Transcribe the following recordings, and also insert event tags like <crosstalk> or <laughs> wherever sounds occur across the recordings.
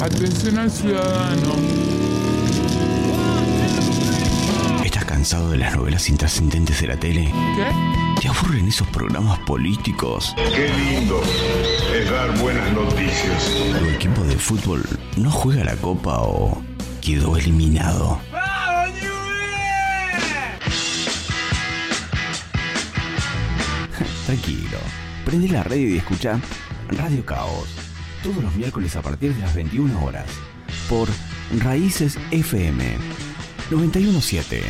Atención al ciudadano. ¿Estás cansado de las novelas intrascendentes de la tele? ¿Qué? ¿Te aburren esos programas políticos? Qué lindo es dar buenas noticias. ¿Tu equipo de fútbol no juega la copa o quedó eliminado? Tranquilo, prende la radio y escucha Radio Caos. Todos los miércoles a partir de las 21 horas. Por Raíces FM 917.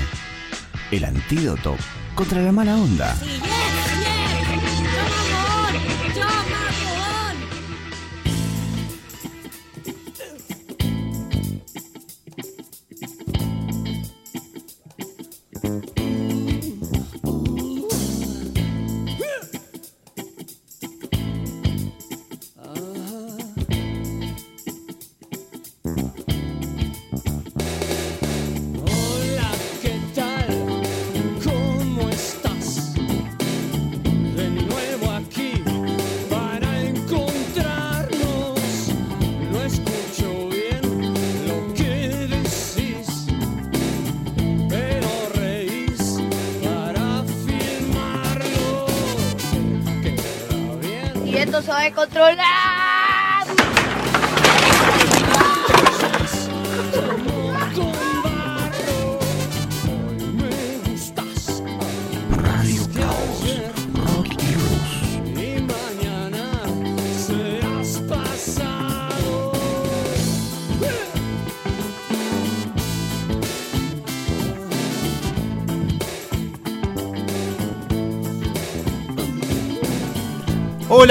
El antídoto contra la mala onda.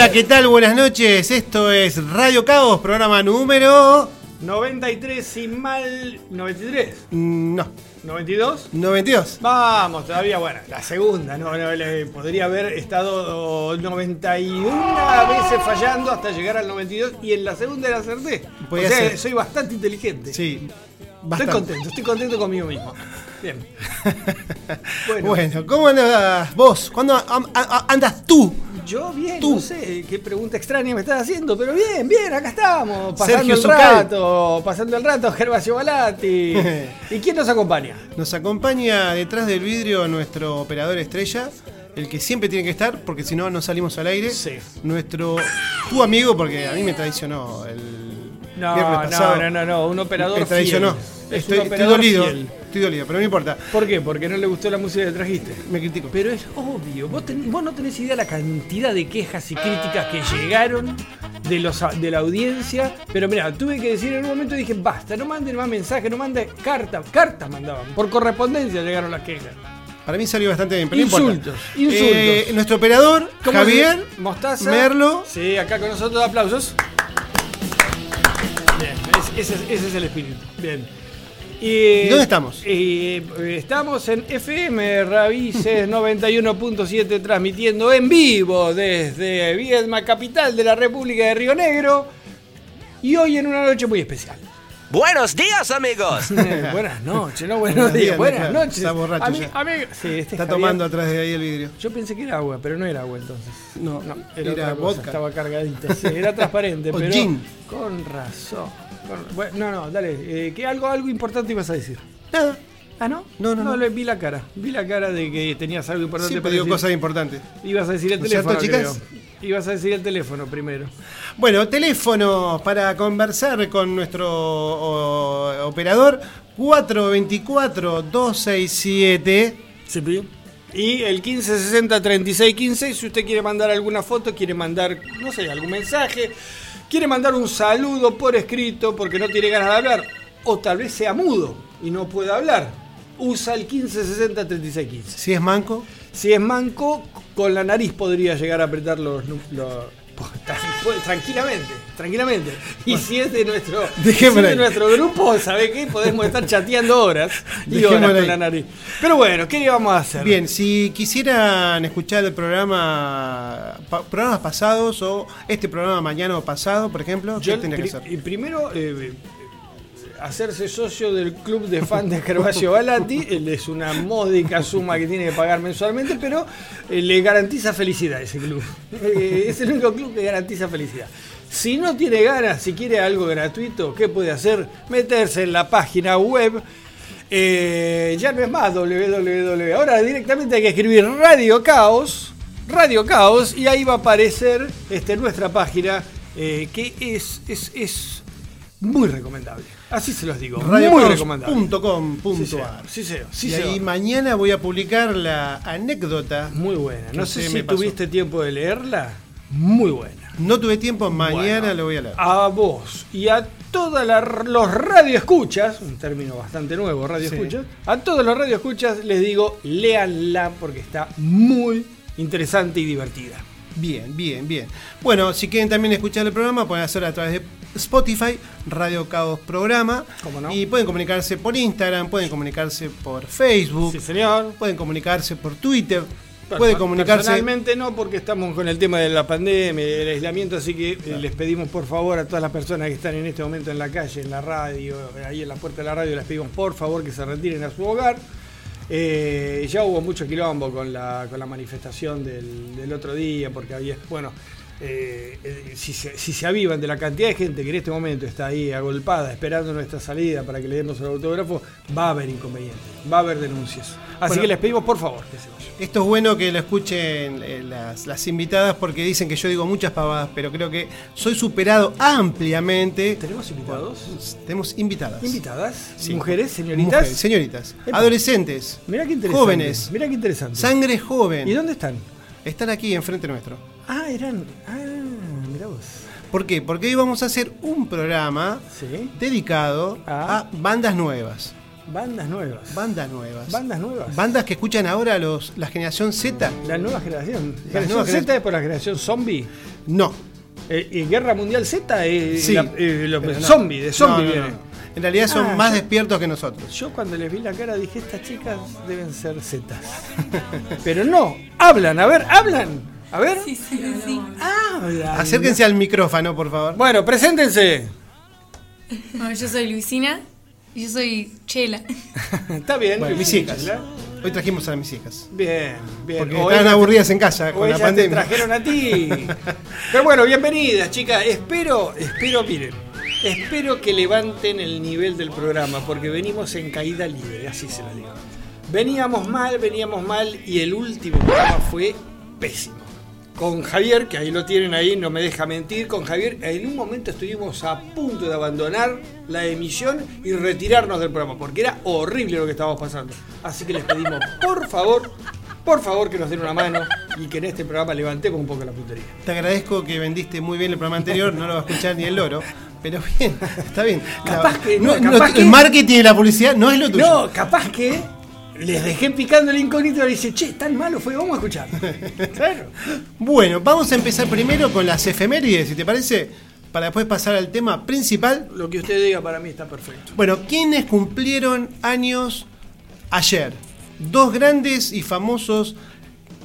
Hola, ¿qué tal? Buenas noches. Esto es Radio Caos, programa número. 93 sin mal. 93. mm, No, 92. 92. Vamos, todavía, bueno, la segunda, ¿no? No, le- podría haber estado 91 veces fallando hasta llegar al 92 y en la segunda la acerté. Podía o sea, ser. soy bastante inteligente. Sí, Estoy contento, estoy contento conmigo mismo. Bien. <laughs> Bueno, ¿cómo andas vos? ¿Cuándo am- a- a- andas tú? Yo bien, Tú. no sé qué pregunta extraña me estás haciendo, pero bien, bien, acá estamos, pasando Sergio el Zucal. rato, pasando el rato, Gervasio Balati. <laughs> ¿Y quién nos acompaña? Nos acompaña detrás del vidrio nuestro operador estrella, el que siempre tiene que estar, porque si no, no salimos al aire. Sí. Nuestro, tu amigo, porque a mí me traicionó el No, viernes no, pasado. no, no, no, un operador Me traicionó. fiel. Es Estoy, estoy operador dolido. fiel. Estoy dolido, pero no importa. ¿Por qué? Porque no le gustó la música que trajiste. Me critico. Pero es obvio, vos, ten- vos no tenés idea la cantidad de quejas y críticas que llegaron de, los, de la audiencia. Pero mira, tuve que decir en un momento, dije, basta, no manden más mensajes, no manden cartas, cartas mandaban. Por correspondencia llegaron las quejas. Para mí salió bastante bien, pero no importa. Insultos, insultos. Eh, nuestro operador, ¿Cómo Javier Mostaza. Merlo. Sí, acá con nosotros, aplausos. Bien, es- ese, es- ese es el espíritu. Bien. Y, ¿Dónde estamos? eh, estamos en FM Raíces <laughs> 91.7 transmitiendo en vivo desde Viedma, capital de la República de Río Negro. Y hoy en una noche muy especial. Buenos días, amigos. <laughs> Eh, buenas noches, no buenos Buenos días, días, buenas noches. Está borracho Ami- ya. amigo- sí, este es Está Javier. tomando atrás de ahí el vidrio. Yo pensé que era agua, pero no era agua entonces. No, No, era era, otra cosa, vodka. Estaba cargadita, sí, era transparente, <laughs> O pero gin. con razón. Bueno, no, no, dale. eh, que algo, algo importante ibas a decir. Nada. Ah, ¿no? No, no, no. le vi la cara. Vi la cara de que tenías algo importante Siempre para digo decir. cosas importantes. Ibas a decir el ¿No es cierto, teléfono, chicas? creo. Ibas a decir el teléfono primero. Bueno, teléfono para conversar con nuestro o- operador 424-267. Y el 1560-3615, si usted quiere mandar alguna foto, quiere mandar, no sé, algún mensaje, quiere mandar un saludo por escrito porque no tiene ganas de hablar, o tal vez sea mudo y no pueda hablar, usa el 1560-3615. Si es manco, Si es manco, con la nariz podría llegar a apretar los... los- <laughs> tranquilamente, tranquilamente. Y si es de nuestro, <laughs> si es de nuestro grupo, ¿sabe qué? Podemos estar chateando horas y Dejémoslo horas con la nariz. Pero bueno, ¿qué le vamos a hacer? Bien, si quisieran escuchar el programa, pa- programas pasados o este programa mañana o pasado, por ejemplo, ¿qué Yo, tendría que hacer? y primero, eh, hacerse socio del club de fan de Gervasio Balati. Él es una módica suma que tiene que pagar mensualmente, pero eh, le garantiza felicidad ese club. Eh, es el único club que garantiza felicidad. Si no tiene ganas, si quiere algo gratuito, ¿qué puede hacer? Meterse en la página web. Eh, ya no es más www. Ahora directamente hay que escribir Radio Caos. Radio Caos. Y ahí va a aparecer este, nuestra página. que es, es, es muy recomendable. Así se los digo. radiocaos.com.ar. Sí. Sí. Sí, y ahí mañana voy a publicar la anécdota. Muy buena. No sé me si pasó. tuviste tiempo de leerla. Muy buena. No tuve tiempo, mañana Bueno, lo voy a leer. A vos y a todos los radioescuchas, un término bastante nuevo, radioescuchas, a todos los radioescuchas les digo, léanla porque está muy interesante y divertida. Bien, bien, bien. Bueno, si quieren también escuchar el programa, pueden hacerlo a través de Spotify, Radio Caos Programa. ¿Cómo no? Y pueden comunicarse por Instagram, pueden comunicarse por Facebook, Sí, señor. pueden comunicarse por Twitter, Perso- pueden comunicarse. Personalmente no, porque estamos con el tema de la pandemia, del aislamiento, así que eh, les pedimos por favor a todas las personas que están en este momento en la calle, en la radio, ahí en la puerta de la radio, les pedimos por favor que se retiren a su hogar. Eh, ya hubo mucho quilombo con la, con la manifestación del, del otro día, porque había, bueno, eh, eh, si, se, si se avivan de la cantidad de gente que en este momento está ahí agolpada, esperando nuestra salida para que le demos el autógrafo, va a haber inconvenientes, va a haber denuncias. Así Bueno. que les pedimos por favor que se vayan. Esto es bueno que lo escuchen eh, las, las invitadas porque dicen que yo digo muchas pavadas, pero creo que soy superado ampliamente. ¿Tenemos invitados? Tenemos invitadas. ¿Invitadas? Sí. ¿Mujeres? ¿Señoritas? Mujeres, señoritas. Epa. Adolescentes. Mirá qué interesante. Jóvenes. Mirá qué interesante. Sangre joven. ¿Y dónde están? Están aquí enfrente nuestro. Ah, eran. Ah, mirá vos. ¿Por qué? Porque hoy vamos a hacer un programa Sí. dedicado Ah. a bandas nuevas. Bandas nuevas. Bandas nuevas. Bandas nuevas. Bandas que escuchan ahora los, la generación Z. La nueva generación. La ¿Generación Z es por la generación zombie? No. Eh, ¿Y Guerra Mundial Z? Eh, Sí. la- eh, lo- Pero no. zombie, de zombie No, no, viene. En realidad son Ah, más yo- despiertos que nosotros. Yo cuando les vi la cara dije, estas chicas deben ser Zetas. <laughs> Pero no, hablan, a ver, hablan. A ver. Sí, sí, sí. Hablan. Acérquense al micrófono, por favor. Bueno, preséntense. Bueno, yo soy Luisina y yo soy Chela. <laughs> Está bien. Bueno, mis hijas. Hoy trajimos a mis hijas. Bien, bien. Porque O estaban ellas- aburridas en casa con la ellas te pandemia. trajeron a ti. <laughs> Pero bueno, bienvenidas, chicas. Espero, espero, miren, espero que levanten el nivel del programa, porque venimos en caída libre, así se lo digo. Veníamos mal, veníamos mal, y el último programa fue pésimo. Con Javier, que ahí lo tienen ahí, no me deja mentir, con Javier en un momento estuvimos a punto de abandonar la emisión y retirarnos del programa, porque era horrible lo que estábamos pasando. Así que les pedimos, por favor, por favor que nos den una mano y que en este programa levantemos un poco la puntería. Te agradezco que vendiste muy bien el programa anterior, no lo va a escuchar ni el loro. Pero bien, está bien. Capaz La- que- no, no, no, capaz que- El marketing y la publicidad no es lo tuyo. No, capaz que les dejé picando el incógnito y dice, che, tan malo fue, vamos a escuchar. <laughs> Claro. Bueno, vamos a empezar primero con las efemérides, si te parece, para después pasar al tema principal. Lo que usted diga para mí está perfecto. Bueno, ¿quiénes cumplieron años ayer? Dos grandes y famosos,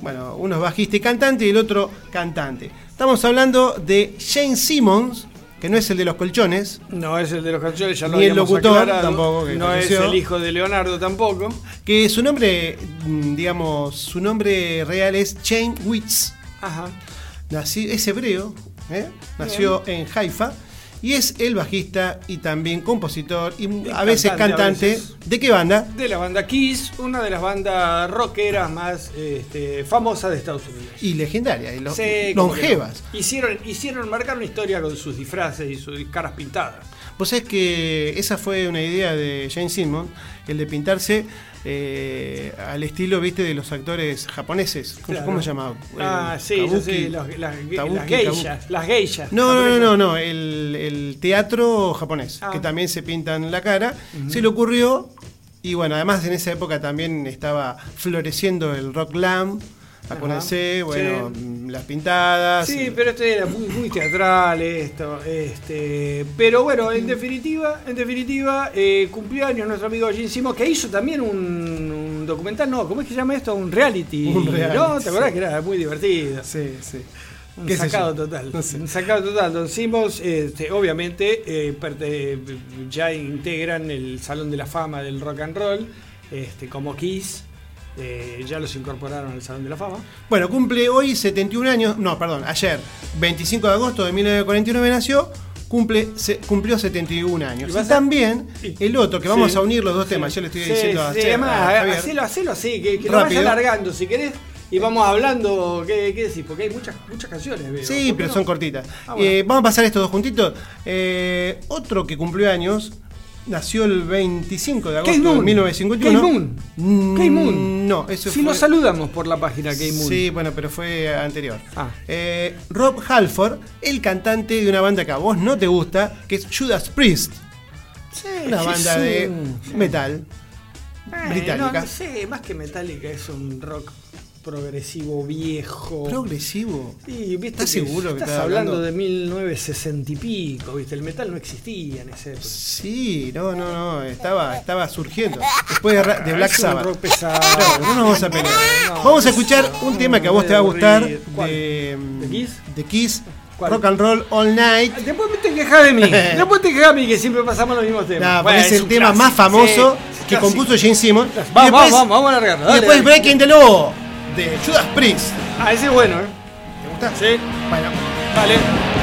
bueno, uno es bajista y cantante y el otro cantante. Estamos hablando de Jane Simmons, que no es el de los colchones, No es el de los canciones, ya lo Ni el locutor aclarado. tampoco, que No es el hijo de Leonardo tampoco. que su nombre, mm, digamos, su nombre real es Jane Witz. Ajá. Nací- es hebreo, ¿eh? nació en Haifa y es el bajista y también compositor y a veces cantante, a cantante. veces. ¿De qué banda? De la banda Kiss, una de las bandas rockeras más este, famosas de Estados Unidos. Y legendaria, y lo- Sí, longevas. Hicieron, hicieron marcar una historia con sus disfraces y sus caras pintadas. Vos sabés que esa fue una idea de Jane Simmons, el de pintarse eh, al estilo, viste, de los actores japoneses. ¿Cómo, Claro. cómo se llamaba? Ah, sí, kabuki. sé, los- las, Kabuki, las geishas. Las geishas. No, no, no, no, no, el, el teatro japonés, Ah. que también se pintan la cara. Se le ocurrió, y bueno, además en esa época también estaba floreciendo el rock glam, acuérdense, bueno, mm, las pintadas. Sí, pero esto era muy, muy teatral esto, este, pero bueno, en definitiva, en definitiva, eh, cumplió años nuestro amigo Gene Simmons, que hizo también un, un documental, no, ¿cómo es que se llama esto? Un reality, Un reality, ¿no? ¿Te acordás sí. que era muy divertido? Sí, sí. Un ¿Qué sé sacado total. No sé. Un sacado total. Don Simmons, este, obviamente, eh, ya integran el Salón de la Fama del Rock and Roll, este, como Kiss. Eh, ya los incorporaron al Salón de la Fama. Bueno, cumple hoy 71 años, no, perdón, ayer, 25 de agosto de 1949 nació, cumple, se- cumplió 71 años. Y Y, también y- el otro, que vamos Sí, a unir los dos sí. temas, yo le estoy Sí, diciendo a, sí, Che- además, a Javier. hacelo, hacelo así, que, que lo vayas alargando si querés. Y vamos hablando, ¿qué, qué decís? Porque hay muchas, muchas canciones. veo. Sí, ¿Por qué pero no? son cortitas. Ah, bueno. Eh, vamos a pasar estos dos juntitos. Eh, otro que cumplió años, nació el 25 de agosto de Moon. 1951. Kate Moon. Mm, Kate Moon. No, eso Si fue... lo saludamos por la página Kate Moon. Sí, bueno, pero fue anterior. Ah. Eh, Rob Halford, el cantante de una banda que a vos no te gusta, que es Judas Priest. Sí, Una banda de metal Eh, británica. No, no sé, más que Metallica es un rock progresivo viejo. Progresivo. Sí, ¿viste ¿Estás seguro que estás estás hablando, hablando? de 1960 y pico, ¿viste? El metal no existía en ese época. Sí, no, no, no, estaba, estaba surgiendo. Después de, Black Es un Sabbath. rock pesado. Claro, no nos vamos a pelear. No, Vamos a es- escuchar un tema que a vos te va a gustar de, ¿De Kiss? de Kiss, ¿Cuál? Rock and Roll All Night. Después te quejas de mí. <laughs> Después te quejas de mí que siempre pasamos los mismos temas. Nah, Bueno, es el tema clásico, más famoso sí, que clásico. compuso Gene Simmons. Vamos, después- vamos, vamos a. Y dale, después. Breaking the Law de Judas Priest. Ah, ese es bueno, ¿eh? ¿Te gusta? Sí. Bueno, Vale.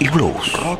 Rock y blues. Rock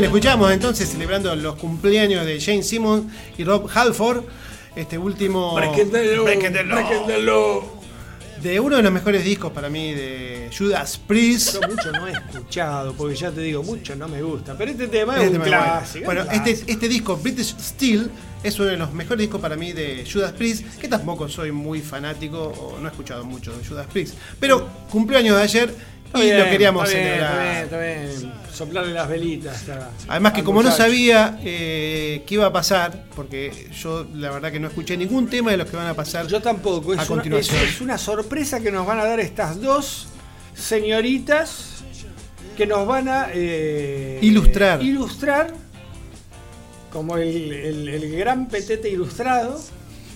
bien, escuchamos entonces celebrando los cumpleaños de Jane Simmons y Rob Halford. Este último. De uno de los mejores discos para mí de Judas Priest. Mucho no he escuchado, porque ya te digo, mucho no me gusta. Pero este tema es Este un tema es clásico. Bueno, este, clásico. este disco, British Steel, es uno de los mejores discos para mí de Judas Priest, que tampoco soy muy fanático o no he escuchado mucho de Judas Priest. Pero cumpleaños de ayer y bien, lo queríamos está bien, celebrar. Está bien, está bien. Soplarle las velitas. a- Además que como no sabía eh, qué iba a pasar, porque yo la verdad que no escuché ningún tema de los que van a pasar. Yo tampoco. Es, A una, continuación. es- es una sorpresa que nos van a dar estas dos señoritas que nos van a eh, Ilustrar. ilustrar como el, el- el gran petete ilustrado.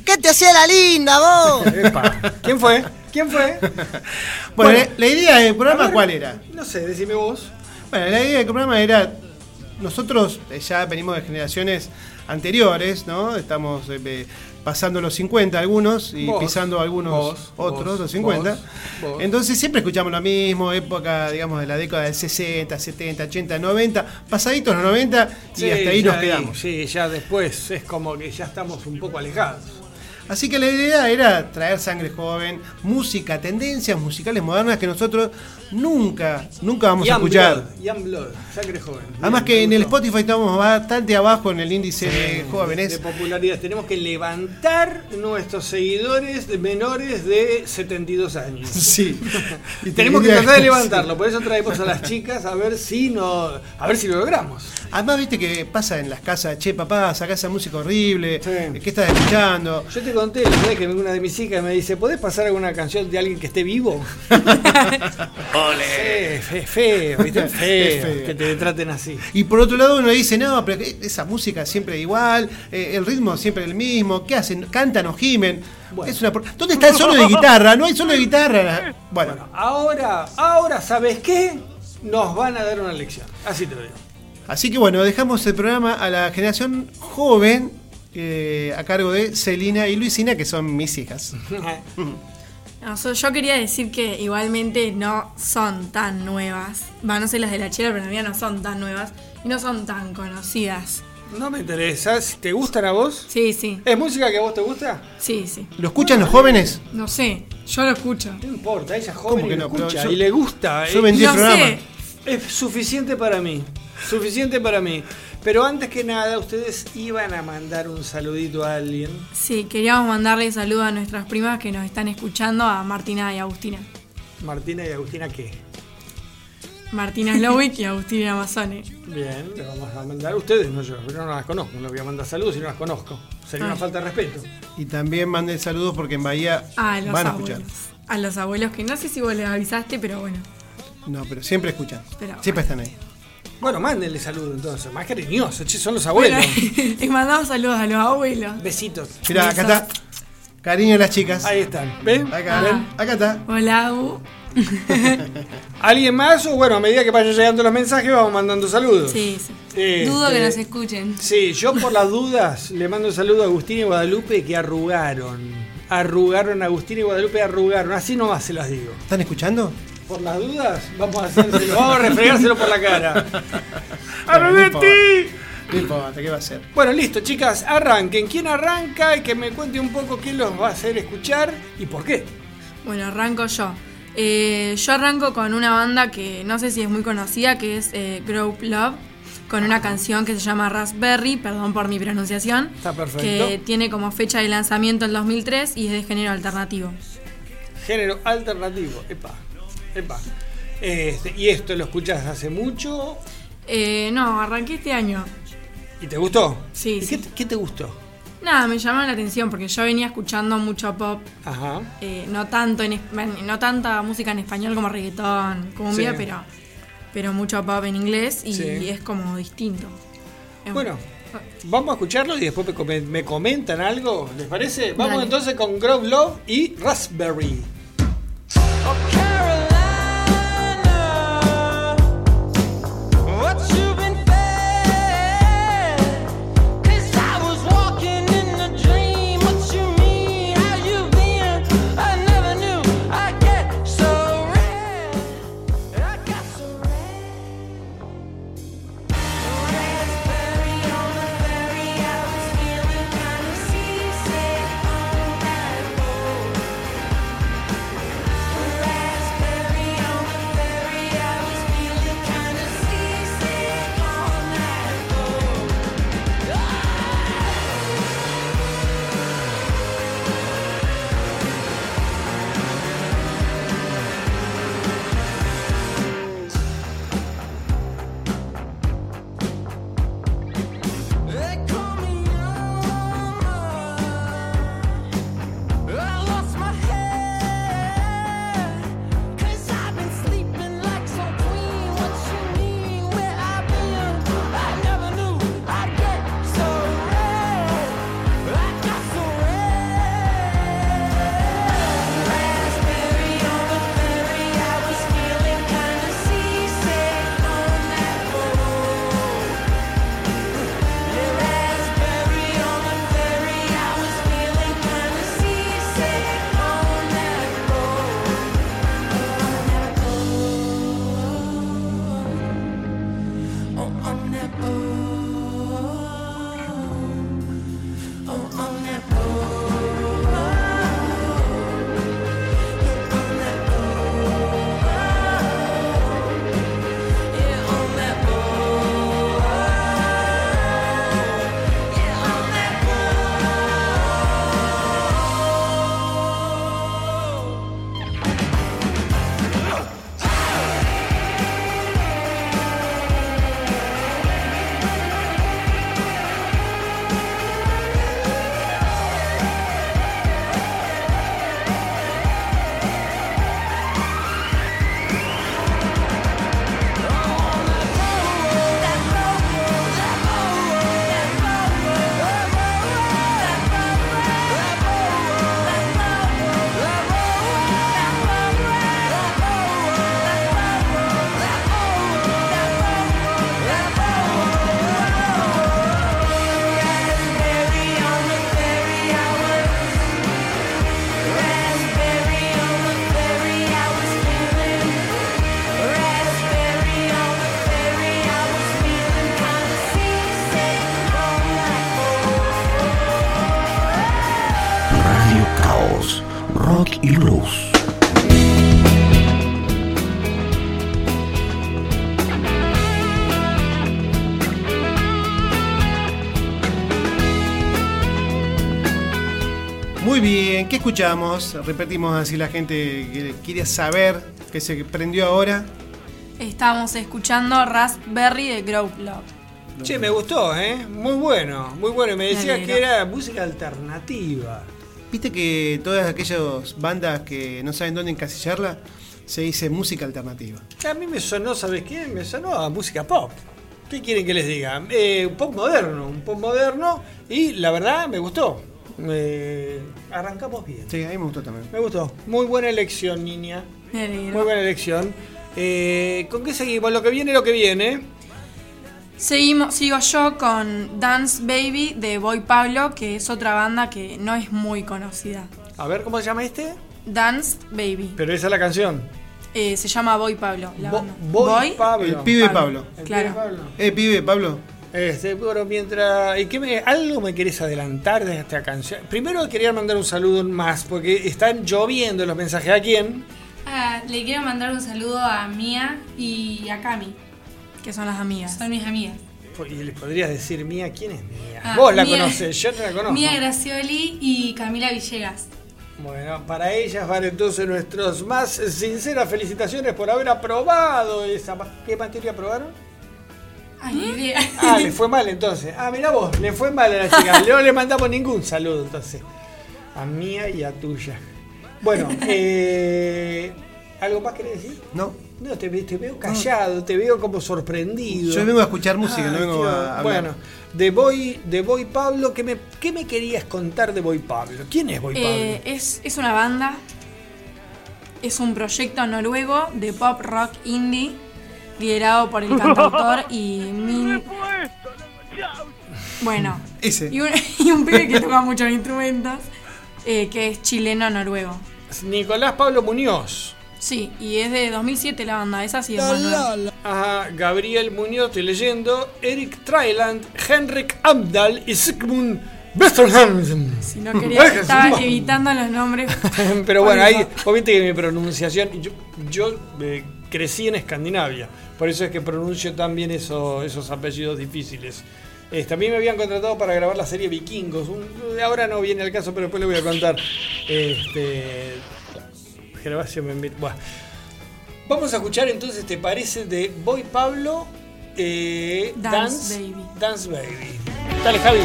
¿Qué te hacía la linda vos? <laughs> Epa. ¿Quién fue? ¿Quién fue? Bueno, Bueno, la, idea del programa ver, cuál era? No sé, decime vos. Bueno, la idea del programa era. Nosotros eh, ya venimos de generaciones anteriores, ¿no? Estamos eh, eh, pasando los 50 algunos y Vos, pisando algunos vos, otros, vos, los 50. vos, vos. Entonces siempre escuchamos lo mismo, época, digamos, de la década del 60, 70, 80, 90, pasaditos los 90 y Sí, hasta ahí nos quedamos. Sí, ya después es como que ya estamos un poco alejados. Así que la idea era traer sangre joven, música, tendencias musicales modernas que nosotros nunca, nunca vamos a Young escuchar. Blood, Young Blood, sangre joven. Además que en el. Spotify estamos bastante abajo en el índice de de jóvenes. popularidad. Tenemos que levantar nuestros seguidores de menores de 72 años. <laughs> Sí. Y tenemos que tratar de <laughs> levantarlo, por eso traemos a las chicas a ver si no, a ver si lo logramos. Además, viste que pasa en las casas, che, papá, sacá esa música horrible, Sí. ¿qué estás escuchando? Yo te conté la vez que una de mis hijas me dice, ¿podés pasar alguna canción de alguien que esté vivo? <laughs> Ole. Es feo, ¿viste? Feo, feo. que te traten así. Y por otro lado uno dice, no, pero esa música siempre igual, eh, el ritmo siempre el mismo, ¿qué hacen? ¿Cantan o gimen? Bueno. Es una por- ¿Dónde está el solo de guitarra? No hay solo de guitarra. Bueno, Bueno, ahora, ahora, ¿sabes qué? Nos van a dar una lección. Así te lo digo. así que bueno, dejamos el programa a la generación joven eh, a cargo de Celina y Luisina, que son mis hijas. <laughs> Yo quería decir que igualmente no son tan nuevas. Va, no sé las de la chela, pero en realidad no son tan nuevas y no son tan conocidas. No me interesa. ¿Te gustan a vos? Sí, sí, ¿Es música que a vos te gusta? sí, sí. ¿Lo escuchan los jóvenes? No sé, yo lo escucho. No importa, ella es ¿Cómo joven que y lo no? Pero escucha yo- y le gusta. yo eh, vendí- el No programa. sé, Es suficiente para mí. Suficiente para mí. Pero antes que nada, ustedes iban a mandar un saludito a alguien. sí, queríamos mandarle saludos a nuestras primas que nos están escuchando, a Martina y Agustina. Martina y Agustina, ¿qué? Martina Slowick y Agustina Amazone. Bien, le vamos a mandar a ustedes, no yo, yo no las conozco, no les voy a mandar saludos si no las conozco. Sería una Ah. falta de respeto. Y también manden saludos porque en Bahía A los van a abuelos. escuchar. A los abuelos que no sé si vos les avisaste, pero bueno. No, pero siempre escuchan. Pero- siempre están ahí. Bueno, mándenle saludos entonces, más cariñosos, che, son los abuelos. Bueno, <laughs> les mandamos saludos a los abuelos. Besitos. Mirá, acá está. Cariño a las chicas. Ahí están, ¿ven? Acá, Ah. ven, acá está. Hola, Agu. <laughs> ¿Alguien más? O bueno, a medida que vayan llegando los mensajes, vamos mandando saludos. Sí, sí. Este, Dudo que nos escuchen. Sí, yo por las dudas le mando un saludo a Agustín y Guadalupe que arrugaron. Arrugaron, Agustín y Guadalupe arrugaron. Así nomás se las digo. ¿Están escuchando? Por las dudas, vamos a hacérselo, vamos a refregárselo por la cara. <laughs> Bueno, no ¿qué va a hacer? Bueno, listo, chicas, arranquen. ¿Quién arranca? Y que me cuente un poco qué los va a hacer escuchar y por qué. Bueno, arranco yo. Eh, yo arranco con una banda que no sé si es muy conocida, que es eh, Grow Love, con una canción que se llama Raspberry, perdón por mi pronunciación, Está perfecto. que tiene como fecha de lanzamiento el 2003 y es de género alternativo. Género alternativo. Epa, epa. Este, y esto lo escuchas hace mucho Eh, no, arranqué este año. y te gustó. Sí, ¿Y sí. qué, qué te gustó? Nada, me llamó la atención porque yo venía escuchando mucho pop, Ajá. eh, no tanto en no tanta música en español como reggaetón, cumbia, Sí. pero pero mucho pop en inglés y Sí. es como distinto. Bueno, vamos a escucharlo y después me, come- me comentan algo, ¿les parece? Vamos Dale. entonces con Grove Love y Raspberry. Escuchamos? Repetimos así la gente que quiere saber que se prendió ahora. Estamos escuchando Raspberry de Grove Love. Che, me gustó, ¿eh? Muy bueno, muy bueno. Y me Me decía alegro. que era música alternativa. Viste que todas aquellas bandas que no saben dónde encasillarla, se dice música alternativa. A mí me sonó, ¿sabes qué? Me sonó a música pop. ¿Qué quieren que les diga? Eh, un pop moderno, un pop moderno. Y la verdad, me gustó. Eh, arrancamos bien. Sí, a mí me gustó también. Me gustó. Muy buena elección, niña. Me. Muy buena elección. Eh, ¿Con qué seguimos? Lo que viene, lo que viene. Seguimos, sigo yo con Dance Baby de Boy Pablo, que es otra banda que no es muy conocida. A ver, ¿cómo se llama este? Dance Baby. Pero esa es la canción. Eh, se llama Boy Pablo. La Bo- banda. Boy Pablo. El pibe Pablo. El Claro. pibe Pablo. Eh, pibe Pablo. Este, bueno, mientras. ¿y qué me, ¿Algo me querés adelantar de esta canción? Primero quería mandar un saludo más, porque están lloviendo los mensajes. ¿A quién? Ah, le quiero mandar un saludo a Mía y a Cami. Que son las amigas. Son mis amigas. Y les podrías decir Mía, ¿quién es Mía? Ah, Vos la Mía- conocés, yo no la conozco. Mía Gracioli y Camila Villegas. Bueno, para ellas van entonces nuestras más sinceras felicitaciones por haber aprobado esa. ¿Qué materia aprobaron? Ay, idea. Ah, le fue mal entonces. Ah, mira vos, le fue mal a la chica. No le mandamos ningún saludo entonces. A mía y a tuya. Bueno, eh, ¿algo más querés decir? No. No, te, ve- te veo callado, te veo como sorprendido. Yo vengo a escuchar música, Ah, no vengo tío, a hablar. Bueno, de Boy, de Boy Pablo, ¿qué me, ¿qué me querías contar de Boy Pablo? ¿Quién es Boy Pablo? Eh, es, es una banda, es un proyecto noruego de pop rock indie liderado por el cantautor <laughs> y Min. Bueno, Ese. y un, <laughs> y un pibe que toca muchos instrumentos, eh, que es chileno-noruego. Nicolás Pablo Muñoz. Sí, y es de 2007 la banda, esa sí es más nueva. Ajá, Gabriel Muñoz, estoy leyendo. Eric Tryland, Henrik Amdal y Sigmund Westerholm. Si no quería, <laughs> estaba evitando los nombres. Pero bueno, ahí, viste que mi pronunciación. Yo, yo eh, crecí en Escandinavia, por eso es que pronuncio tan bien eso- esos apellidos difíciles. Eh, también me habían contratado para grabar la serie Vikingos. un- ahora no viene al caso, pero después le voy a contar. Este, Gervasio me. Buah. Vamos a escuchar entonces, ¿te parece? De Boy Pablo. eh, Dance Baby. Dance Baby. Dale, Javi.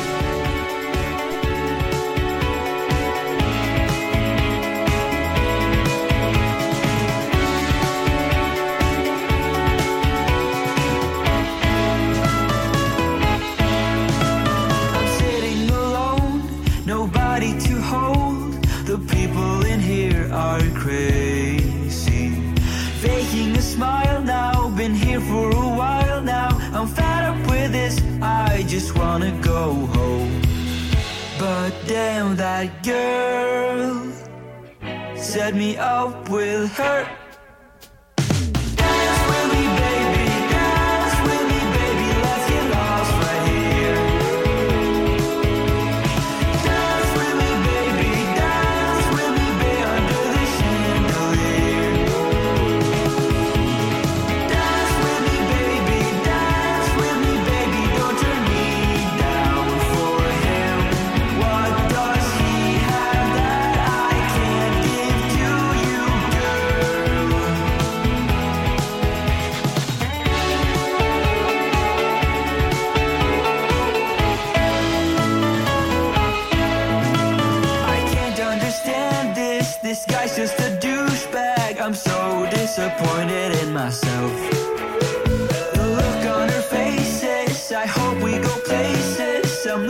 That girl set me up with her. Disappointed in myself. The look on her faces. I hope we go places. I'm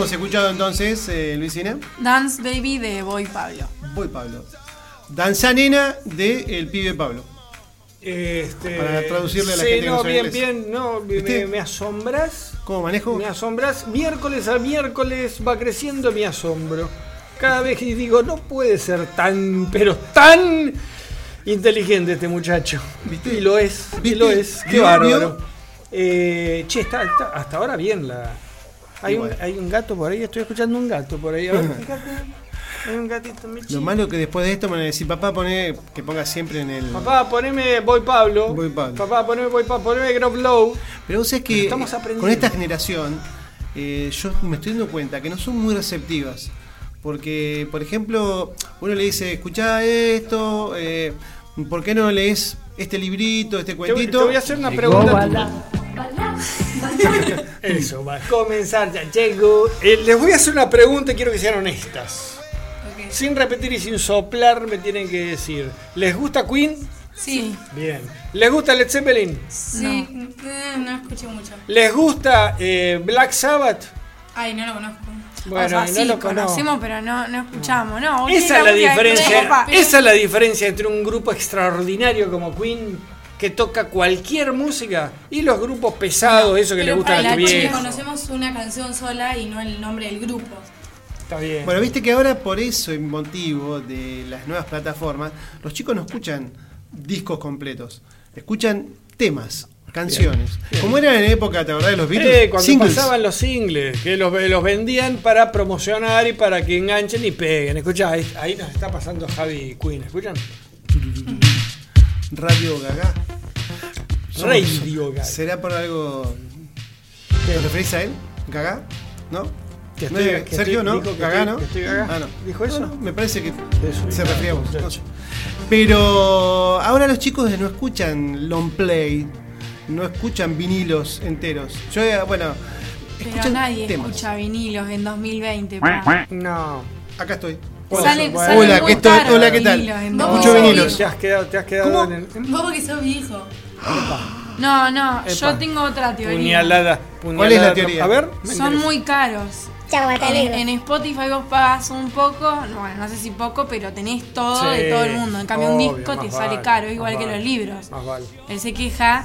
habíamos escuchado entonces, eh, Luisina? Dance Baby de Boy Pablo. Voy Pablo. Danza nena de El pibe Pablo. Este, Para traducirle a la sí, gente no bien, inglés. bien, no, me, ¿Viste? me asombras. ¿Cómo manejo? Me asombras. Miércoles a miércoles va creciendo mi asombro. Cada vez que digo, no puede ser tan, pero tan inteligente este muchacho. ¿Viste? Y lo es, y lo es. Qué bárbaro. Eh, che, está, está- hasta ahora bien la. Hay un, hay un gato por ahí, estoy escuchando un gato por ahí. A ver, <laughs> fíjate. Hay un gatito, Michi. Lo malo que después de esto me van a decir, papá, pone que ponga siempre en el. Papá, poneme Boy Pablo. Boy Pablo. Papá, poneme Boy Pablo, poneme Grove Low. Pero vos sabés que Estamos aprendiendo. con esta generación, eh, yo me estoy dando cuenta que no son muy receptivas. Porque, por ejemplo, uno le dice, escuchá esto, eh, ¿por qué no lees este librito, este Te, voy- cuentito? te voy a hacer una pregunta. <laughs> Eso, va a comenzar, ya llego. Eh, les voy a hacer una pregunta y quiero que sean honestas. Sin repetir y sin soplar, me tienen que decir: ¿les gusta Queen? Sí, Bien. ¿Les gusta Led Zeppelin? sí, eh, no escuché mucho. ¿Les gusta eh, Black Sabbath? Ay, no lo conozco. Bueno, o sea, y sí, no lo conozco. conocemos, pero no, no escuchamos, ¿no? Esa es la diferencia. Esa es la diferencia entre un grupo extraordinario como Queen que toca cualquier música y los grupos pesados, eso que le Pero gustan a tu la chica viejo. conocemos una canción sola y no el nombre del grupo. Está bien. Bueno, viste que ahora por eso, en motivo de las nuevas plataformas, los chicos no escuchan discos completos, escuchan temas, canciones. Como era en época, ¿te acordás de los Beatles? Eh, cuando Singles. pasaban los singles, que los, los vendían para promocionar y para que enganchen y peguen. Escuchá, ahí, ahí nos está pasando Javi Queen, ¿escuchan? Radio Gaga. Radio Gaga. ¿Será por algo. ¿Te referís a él? ¿Gaga? ¿No? Que ¿No estoy- es- que Sergio, estoy- ¿no? dijo que ¿Gaga, estoy- no? que estoy gaga. Ah, no. ¿Dijo eso? No, no, me parece que Eso, se refería a vos. no sé. Pero ahora los chicos no escuchan long play, no escuchan vinilos enteros. Yo, eh, bueno, Pero escuchan nadie temas. escucha vinilos en 2020. pa. No. Acá estoy. Hola, salen Hola, muy ¿qué tal? caros Hola, ¿qué tal? vinilos no, vinilos. Te has quedado, te has quedado ¿Cómo? en el. Vos porque sos viejo. No, no, Epa. yo tengo otra teoría. Puñalada, puñalada. ¿Cuál es la teoría? A ver, Son muy caros. Chaguata En, en Spotify vos pagas un poco, no, bueno, no sé si poco, pero tenés todo Sí, de todo el mundo. En cambio, un disco te sale caro, más igual que vale, los libros. Más vale. Él se queja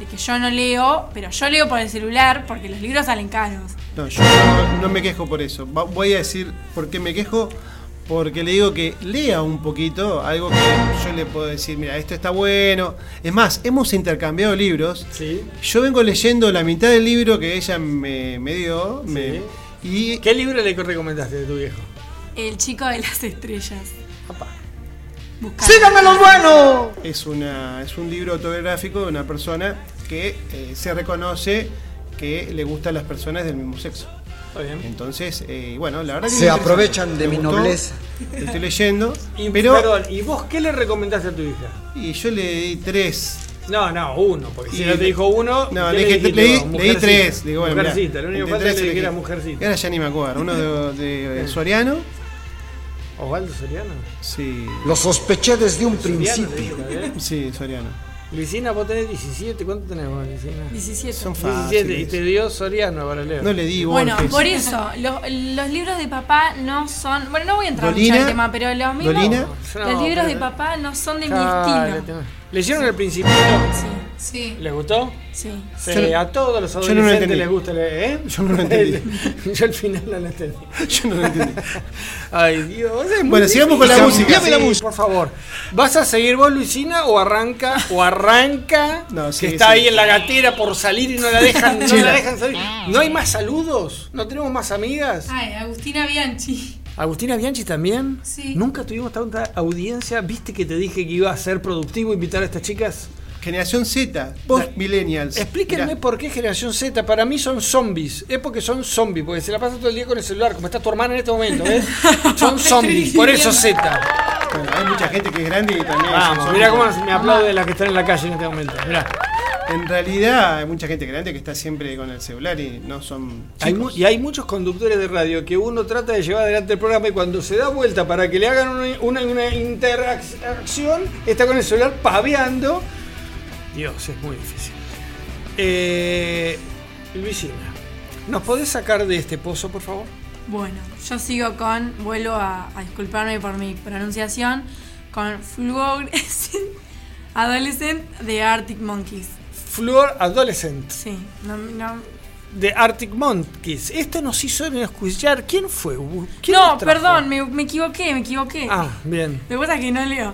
de que yo no leo, pero yo leo por el celular porque los libros salen caros. No, yo no, no me quejo por eso. Voy a decir por qué me quejo. Porque le digo que lea un poquito, algo que yo le puedo decir, mira, esto está bueno. Es más, hemos intercambiado libros. Sí. Yo vengo leyendo la mitad del libro que ella me, me dio. me- y ¿Qué libro le recomendaste de tu viejo? El chico de las estrellas. Papá. ¡Síganme los buenos! es, una, es un libro autobiográfico de una persona que eh, se reconoce que le gustan las personas del mismo sexo. Está bien. Entonces, eh, bueno, la verdad que Se aprovechan de mi gustó, nobleza. lo Estoy leyendo. <laughs> Y, pero Perdón, ¿y vos qué le recomendaste a tu hija? y yo le di tres. No, no, uno, porque si Y no te dijo uno, No, ¿qué le dije, leí, leí tres. Digo, bueno, mirá, mujercita, lo único que falta es que dijera mujercita. Ahora ya ni me acuerdo. Uno de, de, eh, Soriano. Osvaldo Soriano. Sí. Lo sospeché desde un Soriano, principio. ¿eh? Sí, Soriano. Luisina, vos tenés 17, ¿cuánto tenés vos, Luisina? 17. Son 17, y te dio Soriano para leer. No le di Bueno, Borges. por eso, lo- los libros de papá no son. Bueno, no voy a entrar mucho en el tema, pero los mismos. Dolina. Los No, libros pero- de papá no son de mi estilo. ¿Leyeron el principito? Sí, Sí. ¿Les gustó? sí. Sí, Yo no- a todos los yo no lo adolescentes entendí. les gusta leer, ¿eh? Yo no lo entendí. <laughs> yo al final no lo entendí. <laughs> Yo no lo entendí. Ay, Dios. Bueno, sigamos con la música. Sí, la música. Por favor. ¿Vas a seguir vos, Luisina, o arranca, o arranca, No, que sí, está sí. ahí en la gatera por salir y no la dejan, no Chela. la dejan salir? ¿No hay más saludos? ¿No tenemos más amigas? Ay, Agustina Bianchi. Agustina Bianchi también. Sí. Nunca tuvimos tanta audiencia. ¿Viste que te dije que iba a ser productivo invitar a estas chicas? Generación Z, post millennials. Explíquenme Mirá, por qué generación Z. Para mí son zombies. Es porque son zombies, porque se la pasa todo el día con el celular, como está tu hermana en este momento, ¿ves? <laughs> Son zombies, por eso Z. bueno, hay mucha gente que es grande y también. Vamos, mira cómo me aplaude las que están en la calle en este momento. Mirá. En realidad hay mucha gente grande que está siempre con el celular y no son. Hay chicos. mu- y hay muchos conductores de radio que uno trata de llevar adelante el programa y cuando se da vuelta para que le hagan una, una, una interacción, está con el celular paveando. Dios, es muy difícil. Eh, Luisina, ¿Nos podés sacar de este pozo, por favor? Bueno, yo sigo con, vuelvo a, a disculparme por mi pronunciación, con Fluorescent <laughs> Adolescent de Arctic Monkeys. Fluor Adolescent Sí, no, no, de Arctic Monkeys. Esto nos hizo escuchar. ¿Quién fue? ¿Quién no perdón, me, me equivoqué, me equivoqué. Ah, bien. Que pasa que no leo.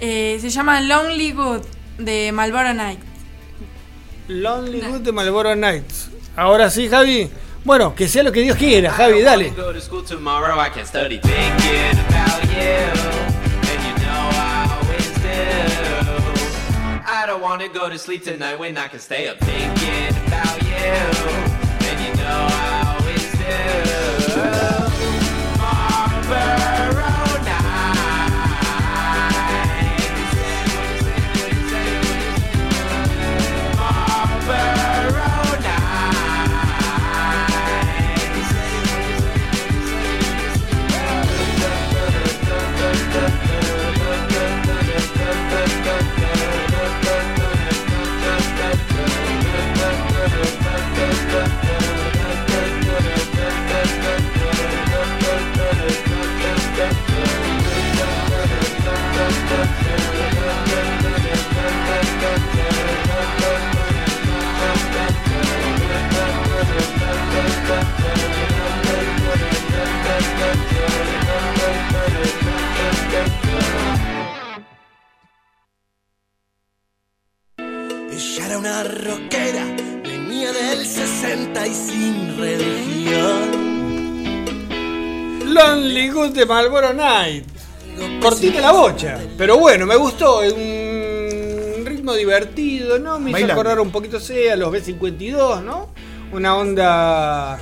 Eh, se llama Lonely Good de Malboro Night. Lonely Good de Marlboro Nights. Ahora sí, Javi. Bueno, que sea lo que Dios quiera, Javi, dale. Go to school tomorrow, I can study thinking about you. And you know I always do. I don't wanna go to sleep tonight when I can stay up thinking about you. And you know I era una rockera, venía del 60 y sin religión. Lonely Good de Marlboro Night. Cortita la bocha. Pero bueno, me gustó. Es un ritmo divertido, ¿no? Me hizo acordar un poquito sé, a los B52, ¿no? Una onda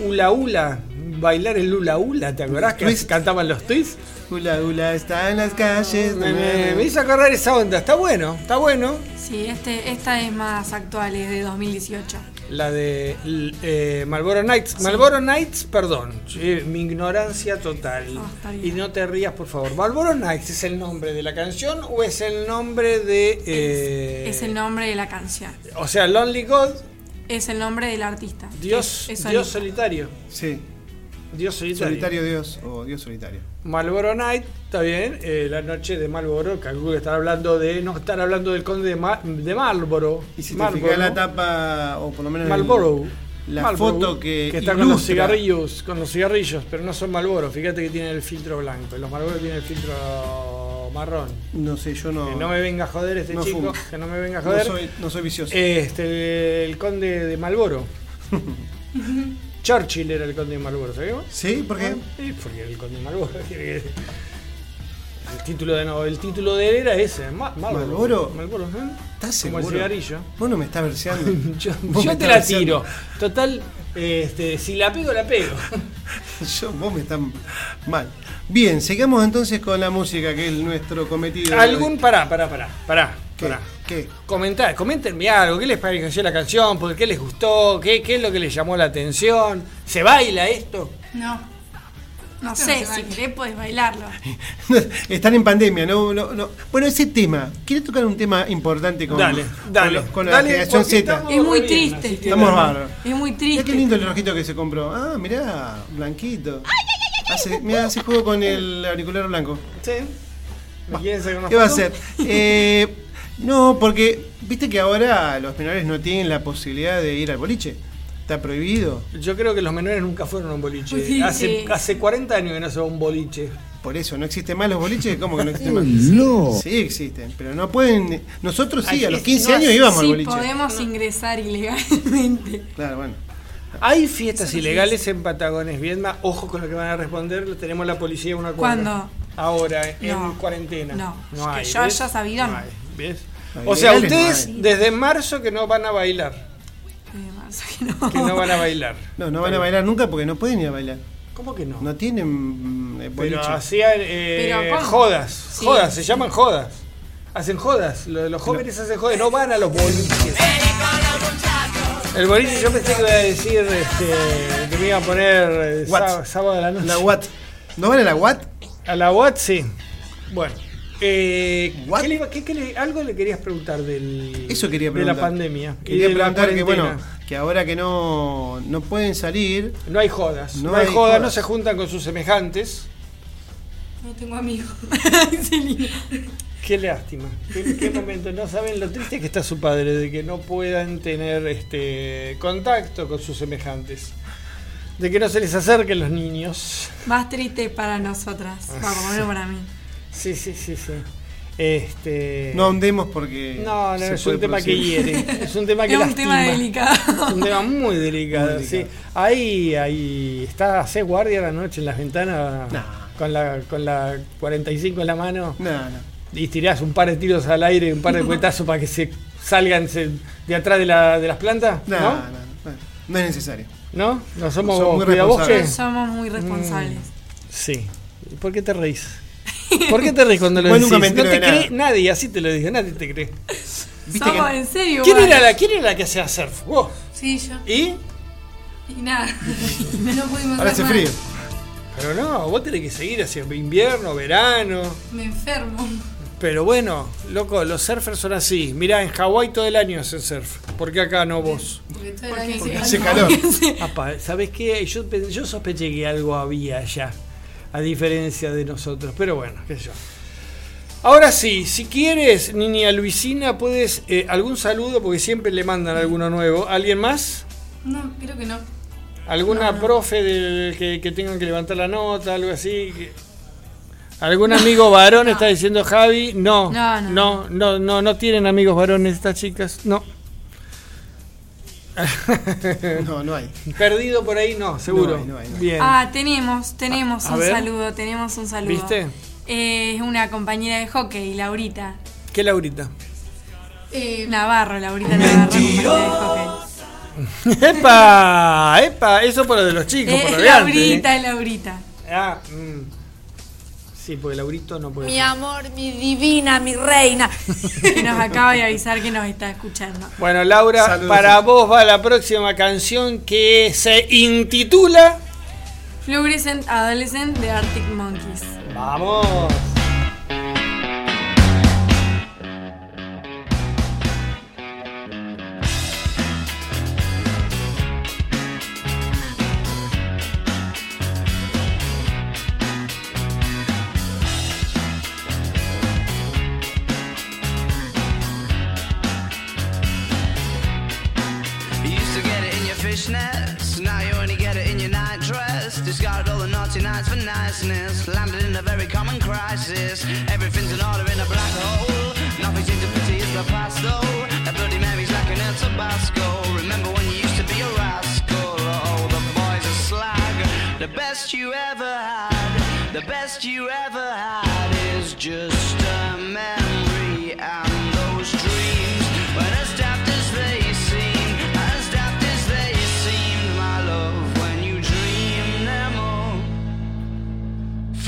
hula hula. Bailar el hula hula, ¿te acordás que Twist. cantaban los twists? Hula hula está en las calles. Me, me- me hizo acordar esa onda. Está bueno, está bueno. Sí, este, esta es más actual, es de 2018. La de eh, Marlboro Nights. Marlboro Nights, perdón. eh, mi ignorancia total. Ah, está bien. y no te rías, por favor. ¿Marlboro Nights es el nombre de la canción o es el nombre de. eh, Es el nombre de la canción. O sea, Lonely God, Es el nombre del artista. Dios, Es- es Dios solitario. Sí, Dios solitario. solitario Dios o Dios solitario. Marlboro Night, está bien. eh, la noche de Marlboro, calculo que estar hablando de. No estar hablando del conde de, Ma- de Marlboro. Y si te fijas la tapa, o por lo menos el- Marlboro. la Marlboro, foto que, está con los cigarrillos, con los cigarrillos, pero no son Marlboro. Fíjate que tienen el filtro blanco. Los Marlboro tienen el filtro marrón. No sé, yo no. Que no me venga a joder este no chico, fumo. que no me venga a No joder. soy, no soy vicioso. Este, el conde de Marlboro. <laughs> Churchill era el conde de Marlboro, ¿sabíamos? ¿Sí? ¿Por qué? Sí, porque era el conde de Marlboro. <laughs> El título de no, el título de él era ese, Ma- Marlboro. Marlboro, ¿eh? ¿Estás Como el seguro? cigarrillo. Vos no me estás verseando. <laughs> Yo, yo te la verseando. tiro. Total, este, si la pego, la pego. <laughs> Yo, vos me estás mal. Bien, sigamos entonces con la música, que es nuestro cometido. Algún, pará, pará, pará, pará. ¿Qué? pará. ¿Qué? Comentar, coméntenme algo, ¿qué les pareció la canción? ¿Por qué les gustó? ¿Qué, ¿Qué es lo que les llamó la atención? ¿Se baila esto? No. No sé, no si querés podés bailarlo. <laughs> Están en pandemia, no, no, no. Bueno, ese tema, ¿quieres tocar un tema importante con, Dale, dale. con, con la generación Z? Es muy bien, triste este que- Estamos bárbaros. Es muy Mirá triste. qué lindo el relojito que se compró. Ah, mirá, blanquito. Hace, mirá, hace juego con el auricular blanco. Sí. ¿Me quieren sacar una ¿Qué va a hacer? Eh, <laughs> no, porque viste que ahora los menores no tienen la posibilidad de ir al boliche. Está prohibido. Yo creo que los menores nunca fueron a un boliche. Sí, hace, sí. hace 40 años que no se va a un boliche. Por eso, ¿no existen más los boliches? ¿Cómo que no existen más? <laughs> No. Sí existen, pero no pueden. Nosotros sí, Ay, a los es- 15 no, años íbamos al boliche. podemos ingresar ilegalmente. Claro, bueno. Hay fiestas ilegales en Patagones, Viedma. Ojo con lo que van a responder. Tenemos la policía una cuadra. ¿Cuándo? Ahora, en No. cuarentena. No, no que hay. yo ¿ves? haya sabido, no. hay, ¿ves? O sea, ustedes desde marzo que no van a bailar. Eh, marzo que no. Que no van a bailar. <laughs> No, no van a bailar nunca porque no pueden ir a bailar. ¿Cómo que no? No tienen mm, eh. Pero hacían eh, jodas. Sí. Jodas, se llaman jodas. Hacen jodas. Los, los jóvenes hacen jodas. No van a los boliches. El boliche yo pensé que iba a decir este, que me iba a poner eh, sábado de la noche. La Watt. ¿No van a la Watt? A la Watt sí. Bueno. Eh, ¿qué le iba- qué- qué le- algo le querías preguntar del, Eso quería de preguntar. la pandemia. y Quería de la preguntar que, bueno, que ahora que no, no pueden salir. No hay jodas. No, No hay hay jodas, no se juntan con sus semejantes. No tengo amigos. <laughs> Qué lástima. Qué, qué momento. No saben lo triste que está su padre de que no puedan tener este contacto con sus semejantes. De que no se les acerquen los niños. Más triste para nosotras. Ah, Va, por lo menos para mí. Sí, sí, sí, sí. Este. No ahondemos porque. No, no, se es puede un tema que hiere. Es un tema <laughs> que Es un lastima. tema delicado. Es un tema muy delicado, Muy sí. Ahí, ahí está, hace guardia a la noche en la ventana con la con la 45 en la mano No, no. y tirás un par de tiros al aire y un par de <laughs> cuetazos para que se salgan se- de atrás de, la, de las plantas. No, ¿No? no, no, no es necesario. ¿No? ¿No somos Somos muy responsables. Somos muy responsables. Sí. ¿Por qué te reís? ¿Por qué te reís cuando lo Vos decís? nunca me no entero te de nada. cree nadie, así te lo digo, nadie te cree. Viste Somos que- en serio. ¿Quién era, la, ¿Quién era la que hacía surf? ¿Vos? Sí, yo. ¿Y? Y nada. <laughs> No pudimos Ahora hacer hace frío. Pero no, vos tenés que seguir hacia invierno, verano. Me enfermo. Pero bueno, loco, los surfers son así. Mirá, en Hawái todo el año hacen surf. ¿Por qué acá no vos? Porque todo el año Porque hace hace calor. <laughs> calor. Apa, ¿sabés qué? Yo, pe- yo sospeché que algo había allá. A diferencia de nosotros. Pero bueno, qué sé yo. Ahora sí, si quieres, niña Luisina, puedes eh, algún saludo, porque siempre le mandan alguno nuevo. ¿Alguien más? No, creo que no. ¿Alguna profe del que, que tengan que levantar la nota, algo así? Que- ¿Algún amigo varón está diciendo Javi? No, no, no. no, no, no, tienen amigos varones estas chicas, no. <laughs> No, no hay. Perdido por ahí, no, seguro. No hay, no hay, no hay. Bien. Ah, tenemos, tenemos A- un saludo, tenemos un saludo. ¿Viste? Eh, Es una compañera de hockey, Laurita. ¿Qué Laurita? Eh, Navarro, Laurita Navarro, compañera de hockey. ¡Epa! ¡Epa! Eso por lo de los chicos, por Eh, lo de antes, ¿eh? Laurita, Laurita. Ah, mm. Sí, porque Laurito no puede. Mi ser. amor, mi divina, mi reina. Que <laughs> nos acaba de avisar que nos está escuchando. Bueno, Laura, Saludos. para vos va la próxima canción que se intitula. Fluorescent Adolescent de Arctic Monkeys. ¡Vamos! Niceness, landed in a very common crisis. Everything's in order in a black hole. Nothing seems to pity is the past though. That Bloody Mary's like an El Tabasco. Remember when you used to be a rascal? Oh, the boys are slag. The best you ever had, the best you ever had is just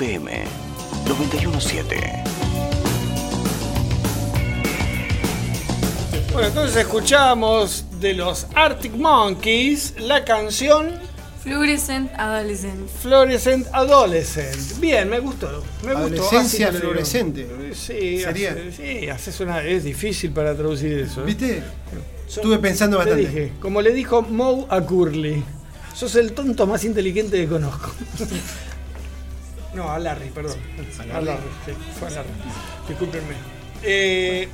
FM 917. Bueno, entonces escuchamos de los Arctic Monkeys la canción Fluorescent Adolescent. Fluorescent Adolescent. Bien, me gustó. Me gustó. Adolescencia digo. fluorescente. Sí, Sería. hace- sí, haces una. Es difícil para traducir eso. ¿eh? ¿Viste? Estuve pensando te bastante. dije, como le dijo Moe a Curly, sos el tonto más inteligente que conozco. <laughs> no, a Larry, perdón. A Larry, sí, fue a Larry. Discúlpenme. Eh,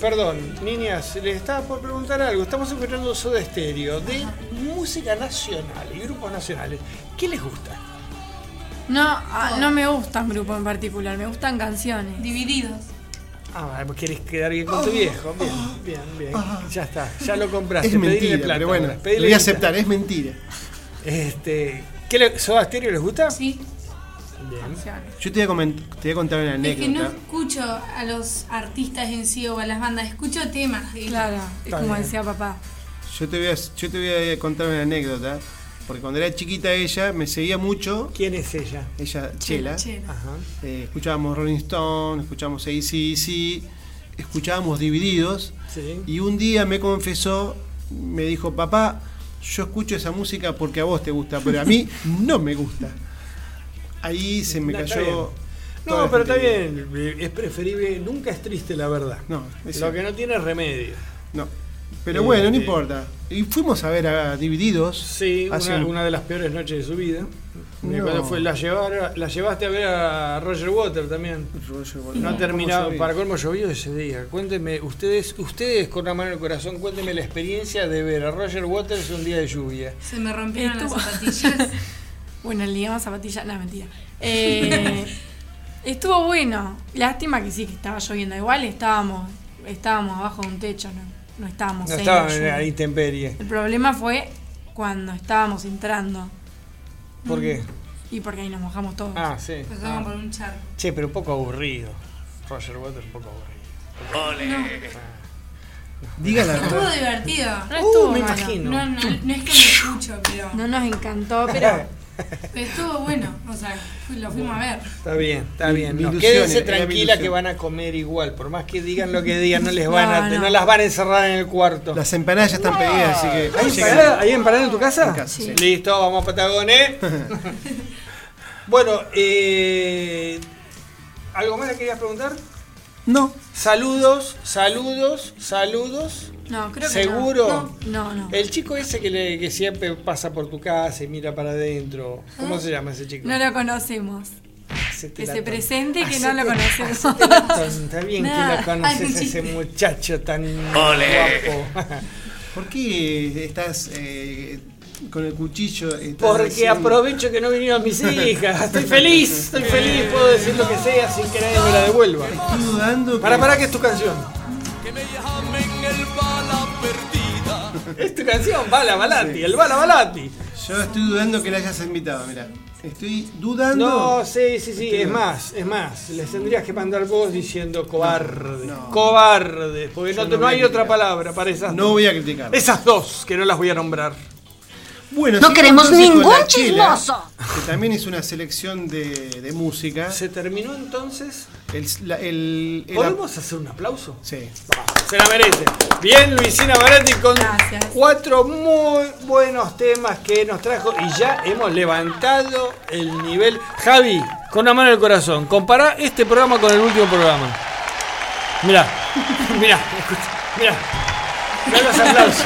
perdón, niñas, les estaba por preguntar algo. Estamos escuchando Soda Stereo de música nacional y grupos nacionales. ¿Qué les gusta? No, ah, no me gusta un grupo en particular, me gustan canciones. Divididos. Ah, vos querés quedar bien con tu viejo. Bien, bien, bien. Ya está, ya lo compraste. Es mentira, plata pero bueno, lo voy a aceptar, es mentira. Este, ¿qué le, ¿Soda Stereo les gusta? Sí. Bien. Yo te voy a, coment- te voy a contar una Es que no anécdota. escucho a los artistas en sí o a las bandas, escucho temas. Claro, es Está como bien. decía papá. Yo te, voy a, yo te voy a contar una anécdota. Porque cuando era chiquita ella me seguía mucho. ¿Quién es ella? Ella, Chela. Chela. Ajá. Eh, escuchábamos Rolling Stone, escuchábamos ACDC, escuchábamos Divididos. Sí. Y un día me confesó, me dijo, papá, yo escucho esa música porque a vos te gusta, pero a mí <laughs> no me gusta. Ahí se me No, cayó. No, pero está bien. Es preferible. Nunca es triste la verdad. No, es Lo cierto. que no tiene remedio. No. Pero bueno, no Este- importa. Y fuimos a ver a Divididos. Sí, hace una, un- una de las peores noches de su vida. No. Cuando fue, la, llevar- la llevaste a ver a Roger Water también. Roger Waters. No ha ¿Cómo terminado. Para colmo llovió ese día. Cuénteme, ustedes, ustedes con la mano en el corazón, cuéntenme la experiencia de ver a Roger Waters un día de lluvia. Se me rompieron las zapatillas. <laughs> Bueno, el día más zapatilla, no, mentira. Eh, <laughs> estuvo bueno. Lástima que sí, que estaba lloviendo. Igual estábamos, estábamos abajo de un techo, no, no estábamos No la en la intemperie. El problema fue cuando estábamos entrando. ¿Por qué? Y porque ahí nos mojamos todos. Ah, sí. Pasamos Ah. por un charco. Che, pero un poco aburrido. Roger Waters un poco aburrido. Diga la Estuvo verdad. divertido. No estuvo Uh, me malo. imagino. No, no, no es que me escucho, pero, No nos encantó, <laughs> pero pero estuvo bueno. O sea, lo fuimos a ver. Está bien, está bien. mi No, quédense tranquila que van a comer igual. Por más que digan lo que digan, no les <laughs> van a, No, las van a encerrar en el cuarto. Las empanadas ya están pedidas, así que. ¿Hay llegan. empanada, ¿Hay empanada en tu casa? En casa, sí. Listo, vamos a Patagones. <laughs> bueno, eh, ¿algo más le querías preguntar? No. Saludos, saludos, saludos. No, creo que ¿Seguro? no. No, no. El chico ese que, le- que siempre pasa por tu casa y mira para adentro. ¿Cómo se llama ese chico? No lo conocemos. Hacete Que se presente que no Hacete- lo conocemos. la tonta, <laughs> bien que lo conoces a ese muchacho tan guapo. <laughs> ¿Por qué estás eh, con el cuchillo? Porque aprovecho que no vinieron mis <laughs> hijas. Estoy feliz, estoy feliz. Puedo decir lo que sea sin que nadie me la devuelva. Estoy dudando. que- Para, para, que es tu canción. Es tu canción, Bala Balati, el Bala Balati. Yo estoy dudando que la hayas invitado, mira. Estoy dudando. No, sí, sí, sí, Estoy- es más, es más. Les tendrías que mandar vos diciendo cobarde. no. Cobarde, porque no, no no hay otra palabra para esas No voy a criticar. Esas dos, que no las voy a nombrar. Bueno, No queremos ningún chismoso. Que también es una selección de, de música. ¿Se terminó entonces? El, la- el- el- ¿Podemos hacer un aplauso? Sí. Se la merece. Bien, Luisina Baretti con Gracias. cuatro muy buenos temas que nos trajo y ya hemos levantado el nivel. Javi, con una mano en el corazón, compará este programa con el último programa. Mirá, mirá, escucha, mirá. Mirá los aplausos.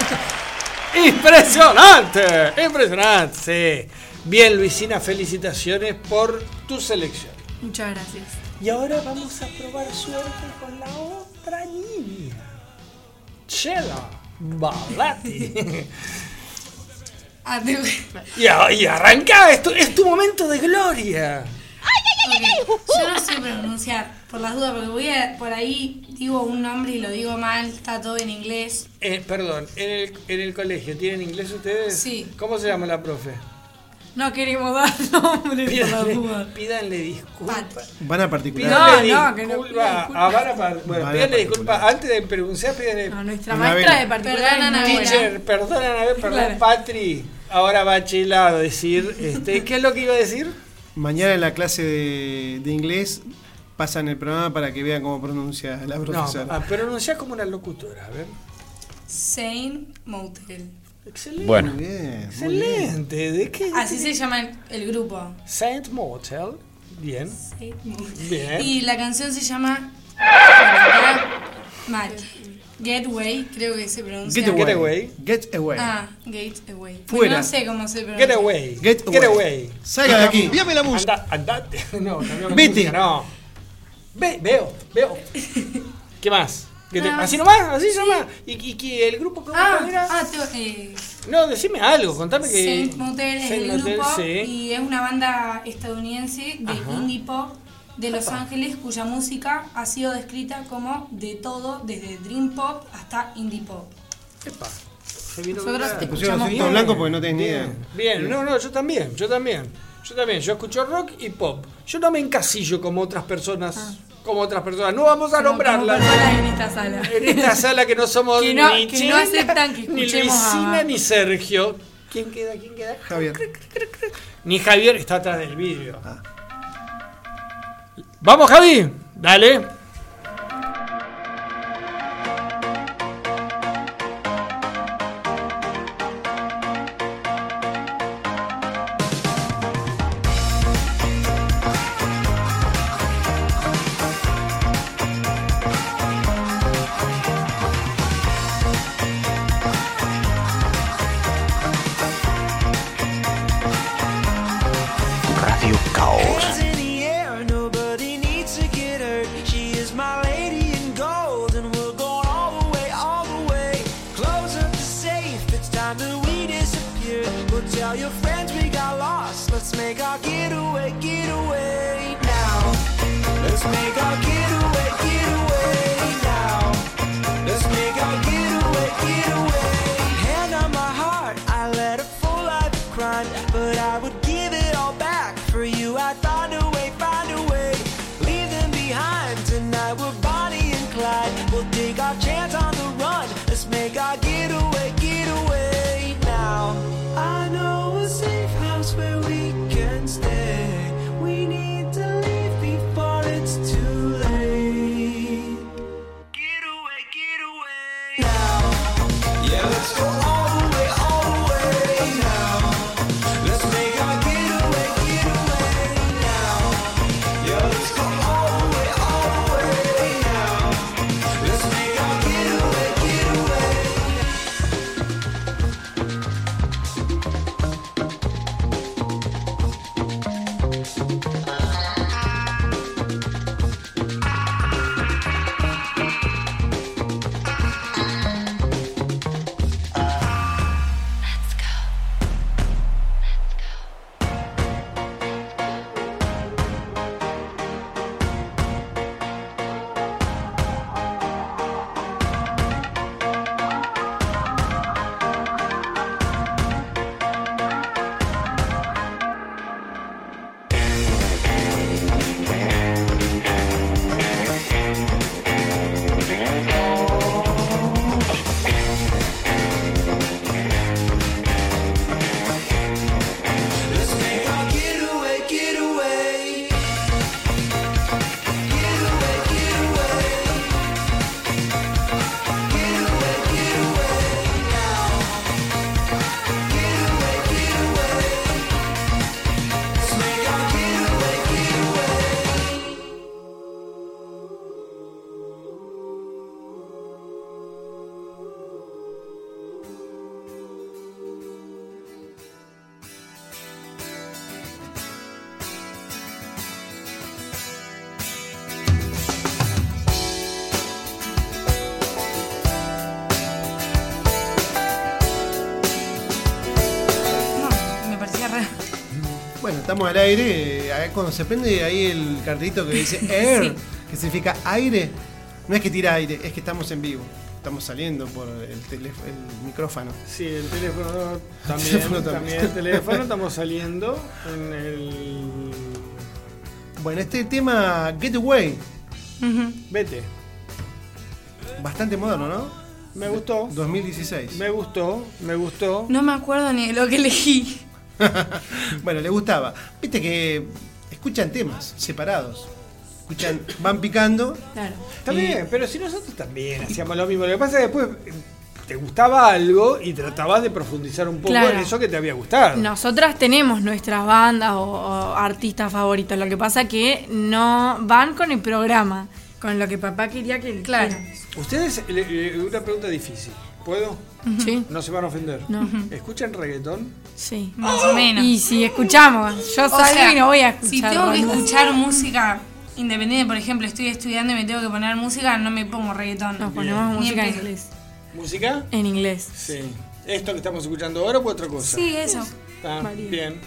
Impresionante, impresionante. Bien, Luisina, felicitaciones por tu selección. Muchas gracias. Y ahora vamos a probar suerte con la otra niña. Chela Balati. Ah, y, y arranca, esto es tu momento de gloria. Ok, Yo no sé pronunciar, por las dudas, porque voy a, por ahí digo un nombre y lo digo mal, está todo en inglés. Eh, perdón, ¿en el, en el colegio tienen inglés ustedes? Sí. ¿Cómo se llama la profe? No queremos dar <laughs> nombres por la Pídanle, duda. pídanle disculpas. Van a particular. Pídanle No, no, que no disculpa a disculpas. Vara Par- Bueno, pídanle disculpas. Antes de pronunciar, pídanle. No, nuestra maestra de particular Perdón, es Ana muy buena. Teacher, perdón, Anabel, perdón, Claro. Patri. Ahora va Chela a decir, este, <laughs> ¿qué es lo que iba a decir? Mañana en la clase de, de inglés pasan el programa para que vean cómo pronuncia la No, profesora. ah, pronuncia como una locutora, a ver. Saint Motel. Excelente. Bueno. Muy bien. muy bien. Excelente. ¿De qué? Así se llama el, el grupo. Saint Motel. Bien. Saint Motel. Bien. Y la canción se llama. Mal. Getaway, creo que se pronuncia. Get away. Get away. Get away. Ah, Gateway. Fuera. No sé cómo se pronuncia. Get away. Get away. Get away. Salga de aquí. Anda, andate. <laughs> No, cambiamos Vete. música, no. Ve, veo, veo. ¿Qué más? ¿Qué te-. ¿Así nomás? ¿Así nomás? ¿Y, y, que el grupo cómo Ah, era? ah, te- eh, No, decime algo, contame que. Saint Motel es Saint el Motel, grupo sí. y es una banda estadounidense de Ajá. indie pop de Los. Ángeles cuya música ha sido descrita como de todo, desde dream pop hasta indie pop. Epa. Se vino Nosotros te Pusieron escuchamos bien. blanco porque no tenés ni idea. bien, no, no, yo también, yo también. Yo también, yo escucho rock y pop. Yo no me encasillo como otras personas, como otras personas. No vamos a nombrarlas. en esta sala. En esta sala que no somos <laughs> Que no- ni que no Chela, aceptan que ni escuchemos a- Luisina, ni Sergio. ¿Quién queda? ¿Quién queda? Javier. Ni Javier está atrás del vidrio. Vamos, Javi. Dale. Estamos al aire. eh, Cuando se prende ahí el cartelito que dice <laughs> air, que significa aire, no es que tira aire, es que estamos en vivo. estamos saliendo por el, teléfono, el micrófono. Sí, el teléfono también, teléfono también. también. el teléfono estamos saliendo en el Bueno, este tema Getaway, Vete. bastante moderno, ¿no? Me gustó. 2016. Me gustó, me gustó. No me acuerdo ni de lo que elegí. <laughs> bueno, le gustaba. Viste que escuchan temas separados. Escuchan, van picando. Claro. Está bien, pero si nosotros también hacíamos lo mismo. Lo que pasa es que después eh, te gustaba algo y tratabas de profundizar un poco Claro. en eso que te había gustado. Nosotras tenemos nuestras bandas o, o artistas favoritos. Lo que pasa que no van con el programa, con lo que papá quería que Claro. Ustedes, le- le- una pregunta difícil. ¿Puedo? Sí. No se van a ofender. No. ¿Escuchan reggaetón? Sí. Más o menos. Y si escuchamos, yo salgo sea, y no voy a escuchar. Si tengo que escuchar música independiente, por ejemplo, estoy estudiando y me tengo que poner música, no me pongo reggaetón. Nos ponemos música en inglés. ¿Música? En inglés. Sí. ¿Esto que estamos escuchando ahora o otra cosa? Sí, eso. Ah, Varía. bien.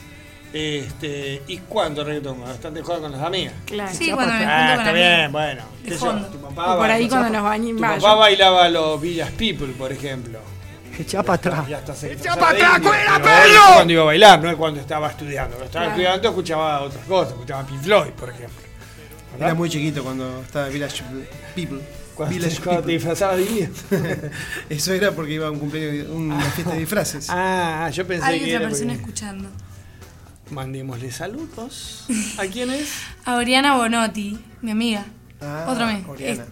Este, ¿Y cuándo reggaetón? Bastante juega con las amigas. Claro. Sí, cuando me Ah, con está bien, bueno. De Qué sé fondo. yo, tu papá O por ahí baila- cuando nos bañen. Tu va, papá bailaba los Villas People, por ejemplo. Echa para atrás. Ya está ¡Echa para atrás, cuera, perro! Cuando iba a bailar, no es cuando estaba estudiando. Cuando estaba Claro. estudiando escuchaba otras cosas, escuchaba Pink Floyd, por ejemplo. ¿Verdad? Era muy chiquito cuando estaba Village People. Cuando, Village cuando te People. disfrazabas de indio. <laughs> Eso era porque iba a un cumpleaños, una fiesta de disfraces. Ah, yo pensé Hay que otra era persona porque- escuchando. Mandémosle saludos. <laughs> ¿A quién es? A Oriana Bonotti, mi amiga. Ah, Otro mes. Oriana.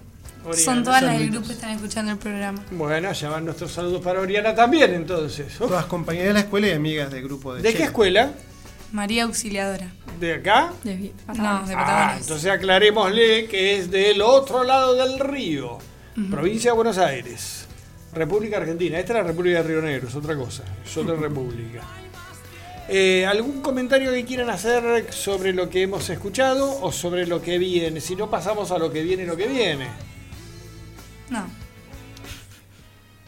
Oriana. Son todas las del grupo que están escuchando el programa. Bueno, ya van nuestros saludos para Oriana también, entonces. Uf. Todas compañeras de la escuela y amigas del grupo de ¿De qué escuela? María Auxiliadora. ¿De acá? De No, de Ah, Patagones. entonces aclarémosle que es del otro lado del río. Provincia de Buenos Aires. República Argentina. Esta es la República de Río Negro, es otra cosa. Es otra <laughs> república. Eh, ¿Algún comentario que quieran hacer sobre lo que hemos escuchado o sobre lo que viene? Si no, pasamos a lo que viene, lo que viene. No.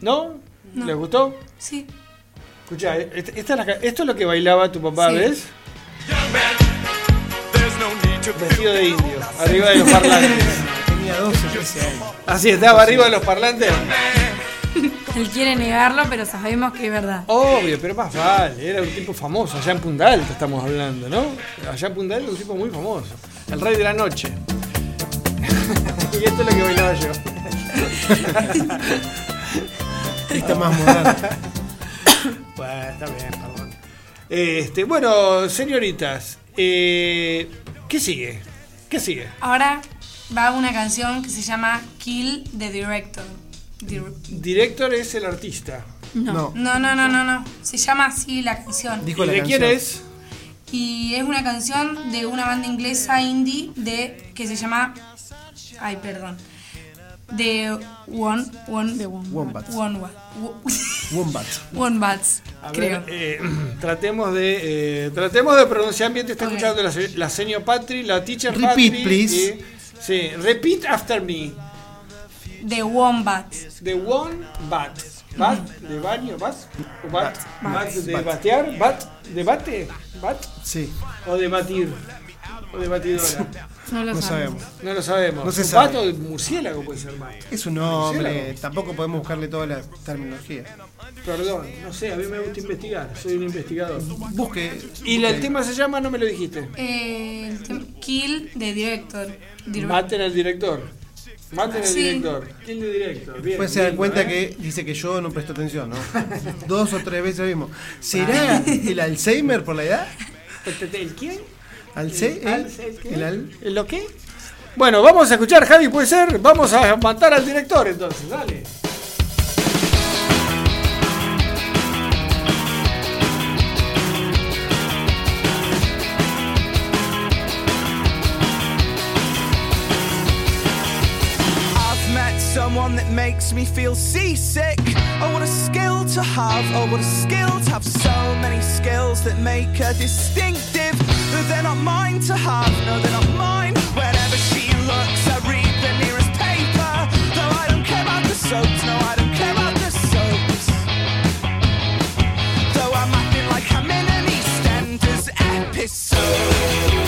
¿No? No. ¿Les gustó? Sí. Escucha, esta es la ca- esto es lo que bailaba tu papá, Sí. ¿ves? Vestido de indio, arriba de los parlantes. Tenía 12, 13 años. Así estaba arriba de los parlantes. Él quiere negarlo, pero sabemos que es verdad. Obvio, pero más vale, era un tipo famoso, allá en Punta Alta estamos hablando, ¿no? Allá en Punta Alta un tipo muy famoso, el rey de la noche. <laughs> y esto es lo que bailaba yo. <laughs> Esta más moderna. Bueno, está bien, perdón. Este, bueno, señoritas, eh, ¿qué sigue? ¿Qué sigue? Ahora va una canción que se llama Kill the Director. Dir- Director es el artista. No. No, no, no, no, no. Se llama así la canción. Dijo ¿Y la de canción. quién es? Y es una canción de una banda inglesa indie de que se llama. Ay, perdón. De One. One. De One. Wombats. One, Wa- Wombat. One <laughs> Bats, A creo. ver, eh, <clears throat> tratemos de eh, tratemos de pronunciar bien. Te está escuchando la, se- la señor Patri, la teacher Repeat, Patri. please. sí, repeat after me. De Wombats. The one bat. Bat de baño, bat. O bat. Bat de Bat. batear, bat de bate, bat Sí, o de batir. O de batidora. No lo no sabemos. sabemos. No lo sabemos. No se Un sabe. Bato de murciélago puede ser más. Es un nombre, Murciélago. tampoco podemos buscarle toda la terminología. Perdón, no sé, a mí me gusta investigar. Soy un investigador. Busque. Y el tema se llama, no me lo dijiste. Eh, Kill the Director. Dir- Maten al director. Maten al Sí. director. ¿Quién de director? Bien. Después se dan lindo, cuenta ¿eh? que dice que yo no presto atención, ¿no? <laughs> Dos o tres veces lo mismo. ¿Será el Alzheimer por la edad? ¿El quién? ¿Alce? ¿El al- el qué? ¿El al? ¿El lo qué? Bueno, vamos a escuchar, Javi, puede ser. Vamos a matar al director entonces, dale. Someone that makes me feel seasick. Oh, what a skill to have. Oh, what a skill to have so many skills that make her distinctive. But they're not mine to have. No, they're not mine. Whenever she looks, I read the nearest paper. Though I don't care about the soaps. No, I don't care about the soaps. Though I'm acting like I'm in an EastEnders episode.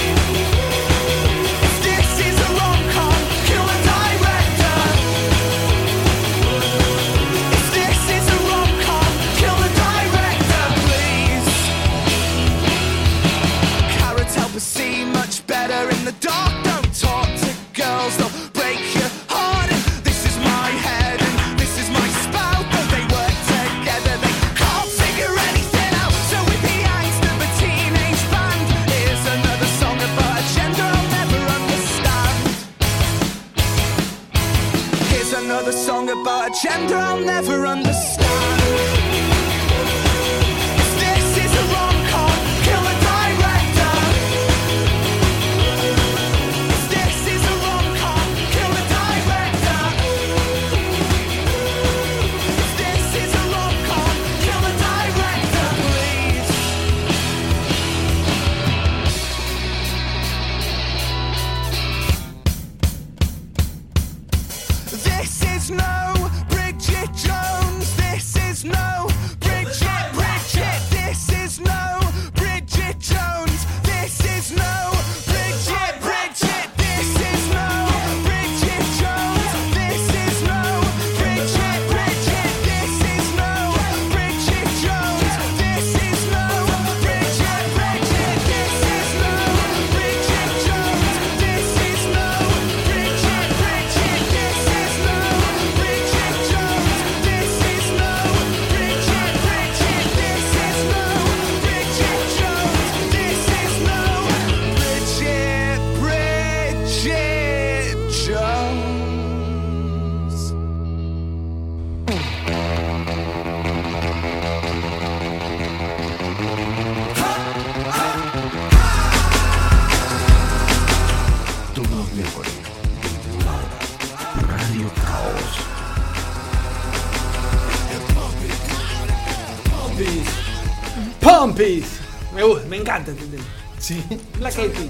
Encanta. Sí. Black Eyed Peas.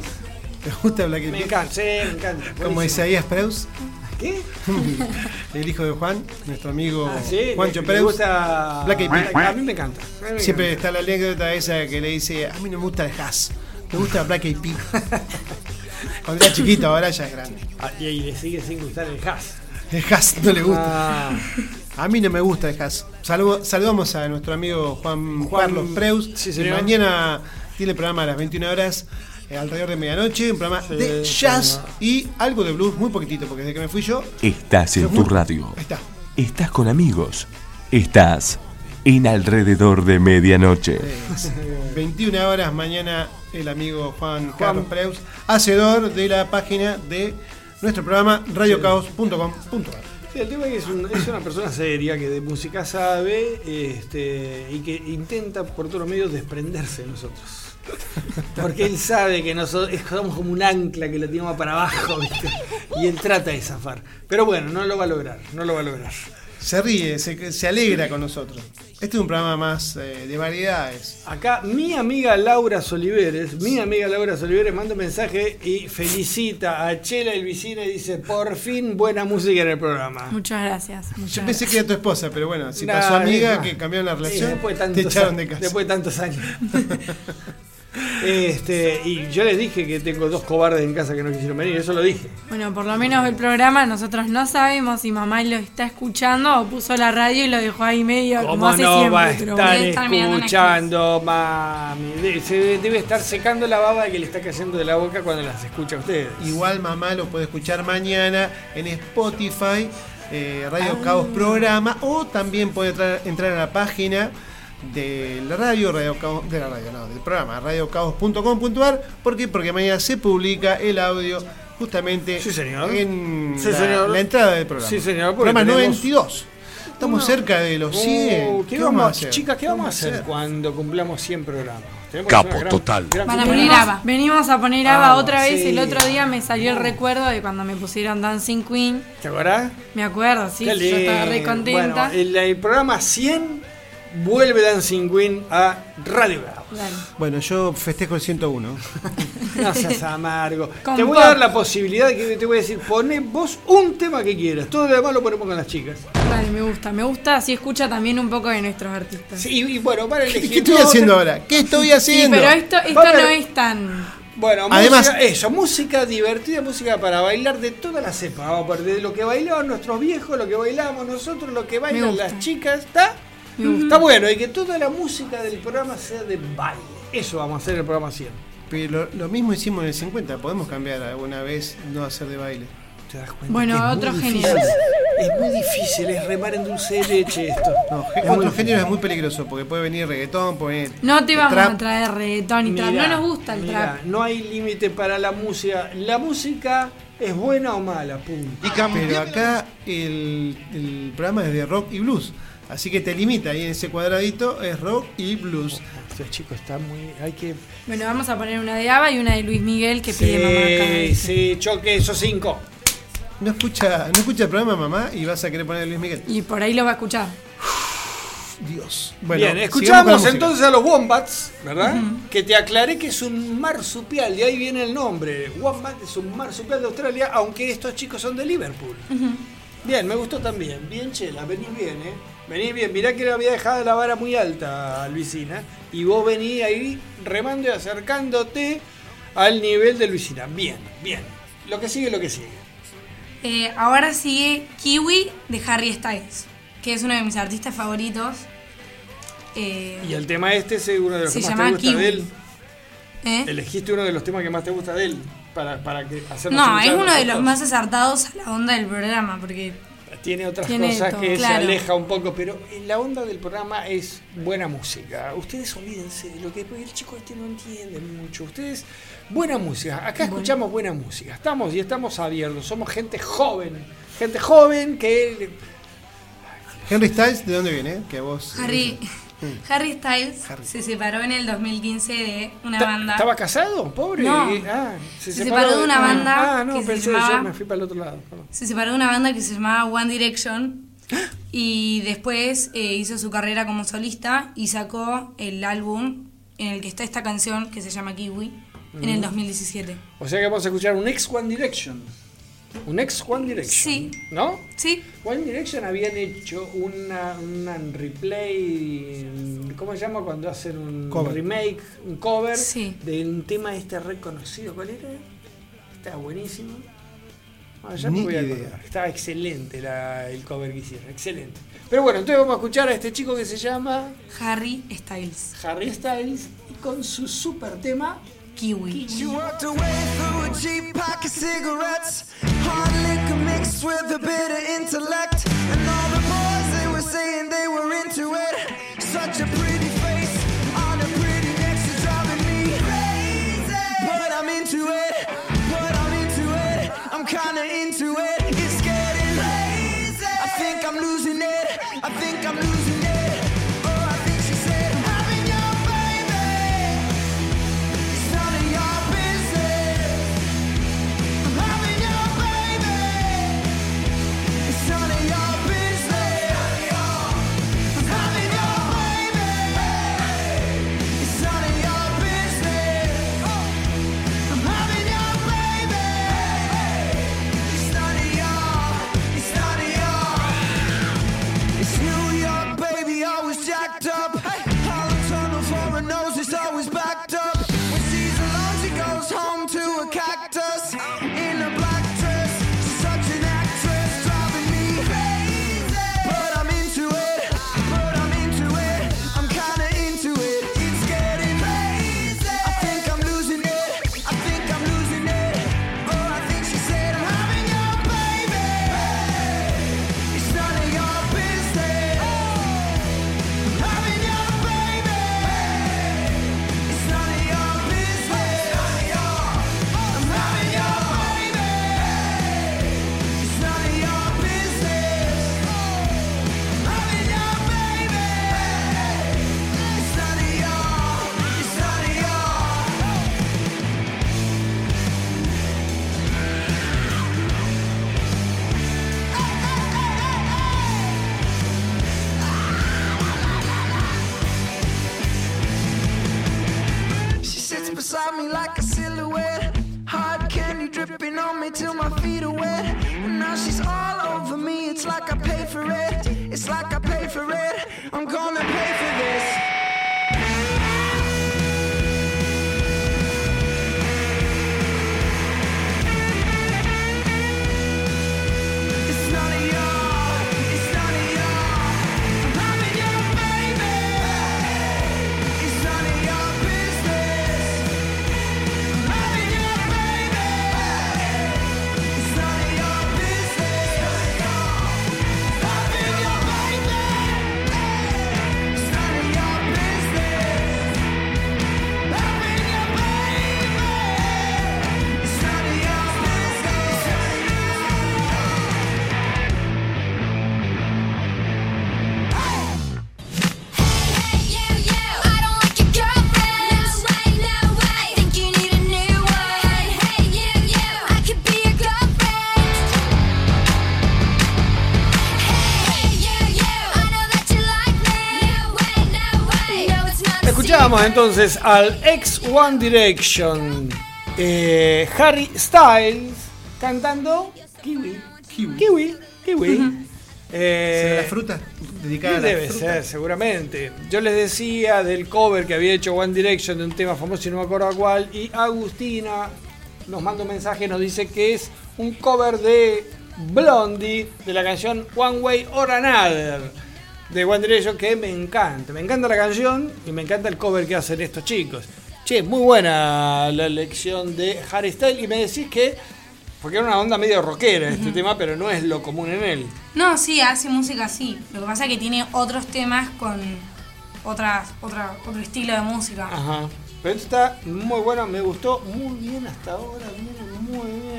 ¿Te gusta Black Eyed Me Peas? encanta, sí, me encanta. Como. Isaías Preus, ¿Qué? <laughs> el hijo de Juan, nuestro amigo Ah, sí, Juancho Preus. gusta Black Eyed Peas. A mí me encanta. Mí me Siempre encanta. está la anécdota esa que le dice, a mí no me gusta el jazz, me gusta Black Eyed Peas. <laughs> Cuando era chiquito, ahora ya es grande. Ah, y ahí le sigue sin gustar el jazz. El jazz no le gusta. Ah. A mí no me gusta el jazz. Saludamos a nuestro amigo Juan, Juan- Carlos Preus. sí, señor. mañana tiene programa a las 21 horas, eh, alrededor de medianoche, un programa Sí, de jazz y algo de blues, muy poquitito, porque desde que me fui yo. Estás en tu radio. Ahí está. Estás con amigos. Estás en alrededor de medianoche. 21 horas mañana el amigo Juan, Carlos Preus, hacedor de la página de nuestro programa radiocaos.com.ar. Sí, el tema es que es, un- es una persona seria que de música sabe este, y que intenta por todos los medios desprenderse de nosotros. <laughs> Porque él sabe que nosotros somos como un ancla que lo tiramos para abajo, <laughs> ¿viste? Y él trata de zafar. Pero bueno, no lo va a lograr, no lo va a lograr. Se ríe, se, se alegra con nosotros. Este es un programa más eh, de variedades. Acá mi amiga Laura Soliveres, mi amiga Laura Soliveres manda un mensaje y felicita a Chela el vecino y dice, por fin buena música en el programa. Muchas gracias. muchas Yo pensé que era tu esposa, pero bueno, si Nah, pasó amiga, más. que cambiaron la Sí, relación, después de te echaron de casa. Después de tantos años. <laughs> Este, y yo les dije que tengo dos cobardes en casa que no quisieron venir, eso lo dije. Bueno, por lo menos el programa nosotros no sabemos si mamá lo está escuchando o puso la radio y lo dejó ahí medio como ¿Cómo hace no siempre. va a estar escuchando, mami? Se debe estar secando la baba que le está cayendo de la boca cuando las escucha a ustedes. Igual mamá lo puede escuchar mañana en Spotify, eh, Radio Ah. Caos Programa, o también puede entrar, entrar a la página de la radio, radio Caos- de la radio, no, del programa, radiocaos.com.ar. ¿Por qué? Porque mañana se publica el audio justamente Sí, señor. en Sí, la, señor. la entrada del programa. Sí, señor, Programa tenemos- 92. Estamos cerca de los 100. Oh, ¿qué, ¿Qué vamos, vamos a hacer? Chicas, ¿qué ¿Qué vamos a vamos a hacer cuando cumplamos 100 programas? Capo gran- total. gran Van a poner ABBA. Venimos a poner Ah, ABBA otra vez. sí. El otro día me salió el recuerdo de cuando me pusieron Dancing Queen. ¿Te acordás? Me acuerdo, sí, yo estaba re contenta. Bueno, el, el programa 100 vuelve Dancing Queen a Radio. Dale. Bueno, yo festejo el 101. <laughs> No seas amargo. Con te voy pop. a dar la posibilidad de que te voy a decir, poné vos un tema que quieras. Todo lo demás lo ponemos con las chicas. Dale, me gusta, me gusta. Así escucha también un poco de nuestros artistas. Sí, y, bueno, para elegir. ¿Qué estoy haciendo ahora? ¿Qué estoy Sí, haciendo? pero esto, esto no es tan. Bueno, Además- música, eso, música divertida, música para bailar de todas las épocas. Vamos a ver, de lo que bailaban nuestros viejos, lo que bailamos nosotros, lo que bailan las chicas, ¿está? Me gusta. Está bueno, y que toda la música del programa sea de baile. Eso vamos a hacer en el programa 100. Pero lo mismo hicimos en el 50, podemos cambiar alguna vez, no hacer de baile. ¿Te das cuenta? Bueno, que es muy otro difícil? género. Es muy difícil, es remar en dulce de leche esto. No, Es otro género es muy peligroso porque puede venir reggaetón, puede venir. No te vamos trap. a traer reggaetón y trap. Mirá, No nos gusta el mirá, trap. No hay límite para la música. La música es buena o mala, punto. Pero acá el, el programa es de rock y blues. Así que te limita ahí en ese cuadradito, es rock y blues. Este chico está muy. Hay que. Bueno, vamos a poner una de Ava y una de Luis Miguel que pide mamá cada Sí, sí, choque, esos cinco. No escucha, no escucha el programa, mamá, y vas a querer poner a Luis Miguel. Y por ahí lo va a escuchar. Dios. Bien, escuchamos entonces a los Wombats, ¿verdad? Que te aclaré que es un marsupial, de ahí viene el nombre. Wombat es un marsupial de Australia, aunque estos chicos son de Liverpool. Bien, me gustó también. Bien, Chela, venís bien, ¿eh? Venís bien. Mirá que le había dejado la vara muy alta, Luisina. Y vos venís ahí remando y acercándote al nivel de Luisina. Bien, bien. Lo que sigue, lo que sigue. Eh, ahora sigue Kiwi de Harry Styles, que es uno de mis artistas favoritos. Eh, Y el tema este es uno de los que más te gusta Kiwi. de él. ¿eh? Elegiste uno de los temas que más te gusta de él para, para que hacernos No, es uno de los más acertados a la onda del programa, porque Tiene otras Tiene cosas todo, que claro. se aleja un poco, pero la onda del programa es buena música. Ustedes olvídense de lo que el chico este no entiende mucho. Ustedes, buena música. Acá escuchamos buena música. Estamos y estamos abiertos. Somos gente joven. Gente joven que. Henry Styles, ¿de dónde viene? Que vos. Harry, Mm. Harry Styles se separó en el 2015 de una banda. ¿Estaba casado? Pobre. No. Ah, Se separó de una ah, banda Ah, no, que se pensé, llamaba- yo me fui para el otro lado. perdón. Se separó de una banda que se llamaba One Direction y después eh, hizo su carrera como solista y sacó el álbum en el que está esta canción que se llama Kiwi en el Mm. 2017. O sea que vamos a escuchar un ex One Direction. Un ex One Direction. Sí. ¿No? Sí. One Direction habían hecho una, una replay. ¿Cómo se llama cuando hacen un Cover. remake, un cover Sí. de un tema este reconocido? ¿Cuál era? Estaba buenísimo. Ah, ya Ni me voy a idea. acordar. Estaba excelente la- el cover que hicieron, excelente. Pero bueno, entonces vamos a escuchar a este chico que se llama Harry Styles. Harry Styles y con su super tema Kiwi. She Pasamos entonces al ex One Direction. Eh, Harry Styles cantando Kiwi. Kiwi. Kiwi. Kiwi. Eh, ¿Será la fruta? Dedicada a la debe fruta. ser, seguramente. Yo les decía del cover que había hecho One Direction de un tema famoso y no me acuerdo cuál. Y Agustina nos manda un mensaje nos dice que es un cover de Blondie de la canción One Way or Another de One Direction que me encanta. Me encanta la canción y me encanta el cover que hacen estos chicos. Che, muy buena la elección de Harry Styles y me decís que, porque era una onda medio rockera este tema, pero no es lo común en él. No, sí, hace música así. Lo que pasa es que tiene otros temas con otras, otra, otro estilo de música. Ajá. Pero esto está muy bueno, me gustó muy bien hasta ahora, muy bien.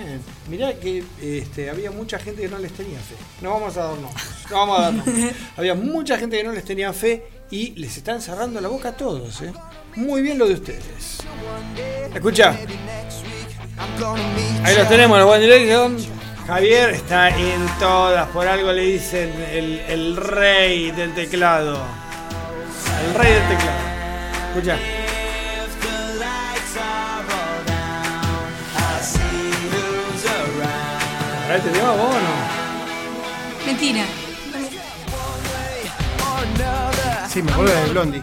Mirá que este, había mucha gente que no les tenía fe. No vamos a dar no vamos a dar nombres. <laughs> había mucha gente que no les tenía fe y les están cerrando la boca a todos. ¿eh? Muy bien lo de ustedes. Escucha. Ahí los tenemos, los One Direction. Javier está en todas, por algo le dicen el, el rey del teclado. El rey del teclado. Escucha. ¿Para este tema vos o no? Mentira. Sí, me acuerdo de Blondie.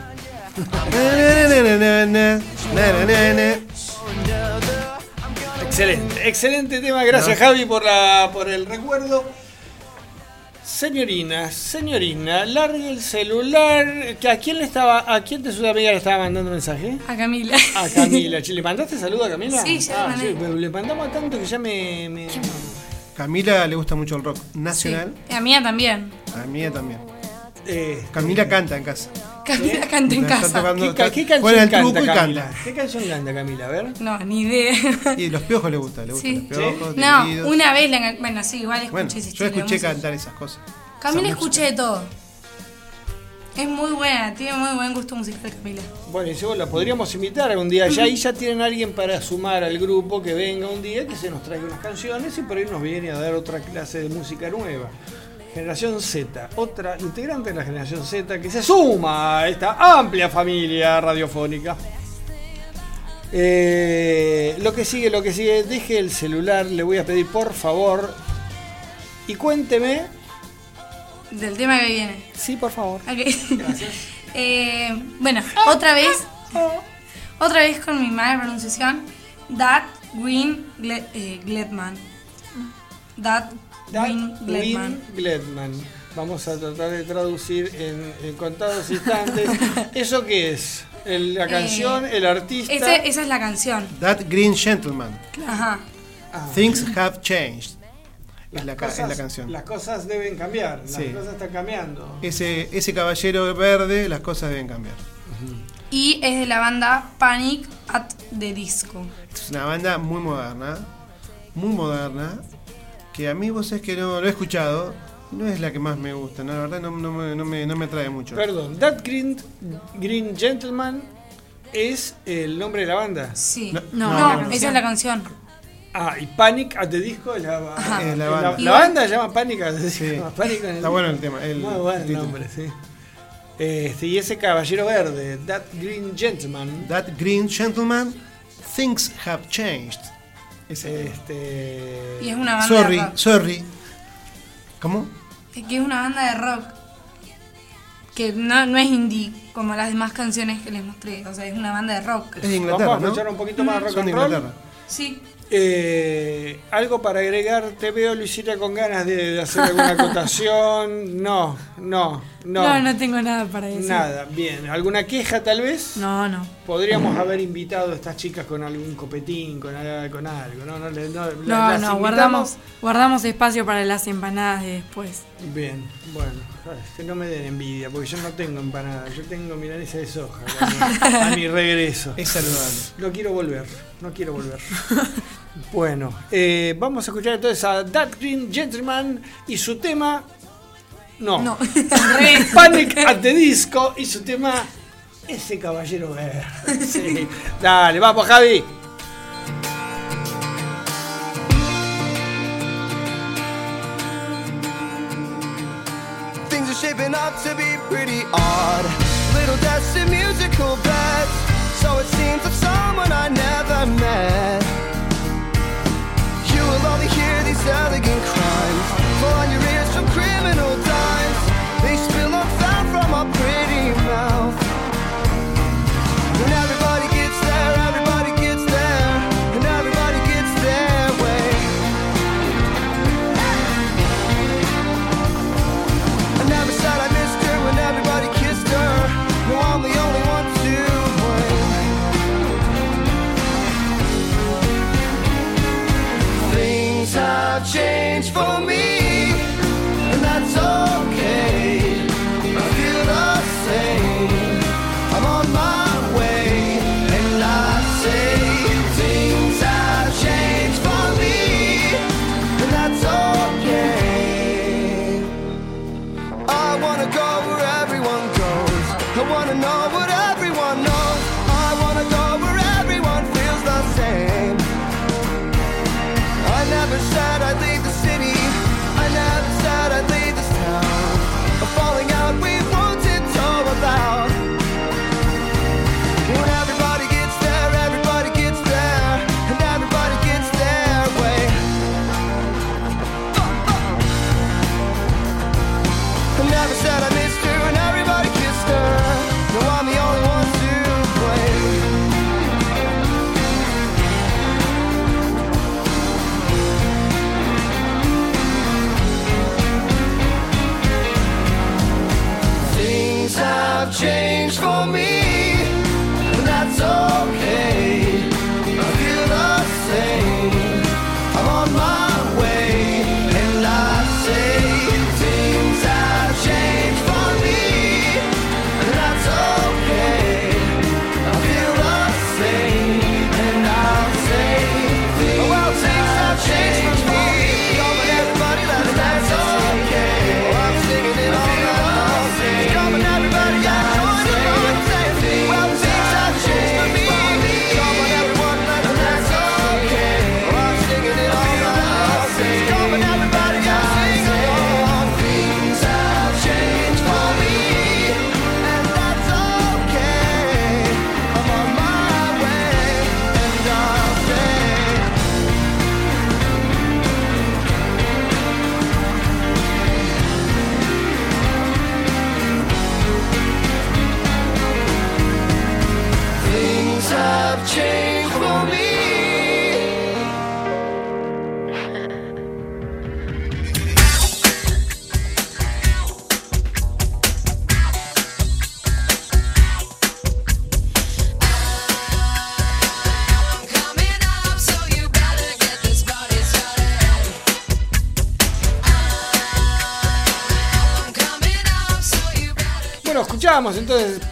Excelente, excelente tema. Gracias No. Javi por, la, por el recuerdo. Señorina, señorina, largue el celular. ¿Que ¿A quién le estaba, a quién de sus amigas le estaba mandando mensaje? A Camila. A Camila. <laughs> ¿Le mandaste saludo a Camila? Sí, ya le Ah, mandé. sí, pero le mandamos tanto que ya me. me- Camila le gusta mucho el rock nacional. A mía también. A mí también. Eh, Camila canta en casa. Camila canta en Está casa. tocando- ¿Qué, ca- qué está- canción el canta truco y Camila? canta. ¿Qué canción canta Camila? A ver. No, ni idea. <laughs> Y los piojos le gusta, le gustan Sí. los piojos, No, divididos. una vez la Bueno, sí, igual escuché Bueno, yo escuché cantar esas cosas. Camila escuché de todo. Es muy buena, tiene muy buen gusto musical Camila. Bueno, y vos la podríamos invitar algún día. Ya ahí <laughs> ya tienen alguien para sumar al grupo que venga un día, que se nos traiga unas canciones y por ahí nos viene a dar otra clase de música nueva. Generación Z, otra integrante de la generación Z que se suma a esta amplia familia radiofónica. Eh, lo que sigue, lo que sigue, deje el celular, le voy a pedir por favor y cuénteme. Del tema que viene. Sí, por favor. Ok. <laughs> Eh, bueno, otra vez. Otra vez con mi mala pronunciación. That Green Gle- eh, Gledman. That Green Gledman. Vamos a tratar de traducir en, en contados instantes. <laughs> ¿Eso qué es? El- la canción, Eh, el artista. Ese- esa es la canción. That Green Gentleman. Ajá. Things have changed. Es la, Cosas- es la canción. Las cosas deben cambiar. Las Sí. cosas están cambiando. Ese, ese caballero verde, las cosas deben cambiar. Y es de la banda Panic at the Disco. Es una banda muy moderna, muy moderna, que a mí vos es que no lo he escuchado, no es la que más me gusta, ¿no? la verdad no, no me, no, me, no me atrae mucho. Perdón, That Green, Green Gentleman es el nombre de la banda. Sí. No, No, no, no. esa es la canción. Ah, y Panic at the Disco es la, Es la la- banda. la banda se llama Panic at the Disco. Sí. <laughs> Panic at the Está bueno el tema, el Muy bueno el nombre, sí. Este, y ese caballero verde, That Green Gentleman. That Green Gentleman, Things have changed. Ese. Este. Y es una banda Sorry, de rock. sorry. ¿Cómo? Es que es una banda de rock. Que no, no es indie como las demás canciones que les mostré. O sea, es una banda de rock. Es de Inglaterra, Vamos a ¿no? escuchar un poquito más de rock Son de and roll. Inglaterra. Sí. Eh, algo para agregar, te veo Luisita con ganas de, de hacer alguna <laughs> acotación. No, no, no. No, no tengo nada para decir. Nada, bien. ¿Alguna queja tal vez? No, no. Podríamos haber invitado a estas chicas con algún copetín, con, con algo, ¿no? No, no, No, no, guardamos, guardamos espacio para las empanadas de después. Bien, bueno, que no me den envidia, porque yo no tengo empanada, yo tengo milanesa de soja a mi, a mi regreso. Es saludable. No quiero volver, no quiero volver. Bueno, eh, vamos a escuchar entonces a That Green Gentleman y su tema. No, No. <laughs> Panic at the Disco y su tema. Ese caballero verde. <laughs> Sí. Dale, vamos, Javi. Shaping up to be pretty odd. little destined musical beds. So it seems of someone I never met. You will only hear these elegant crimes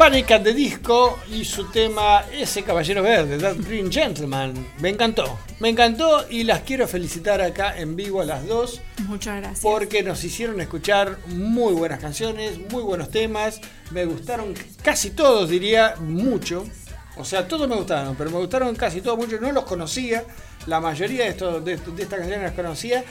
Panic at the Disco y su tema Ese Caballero Verde, That Green Gentleman. Me encantó, me encantó y las quiero felicitar acá en vivo a las dos Muchas gracias. porque nos hicieron escuchar muy buenas canciones, muy buenos temas. Me gustaron casi todos, diría, mucho. O sea, todos me gustaron, pero me gustaron casi todos mucho. No los conocía, la mayoría de, estos, de, de estas canciones las conocía.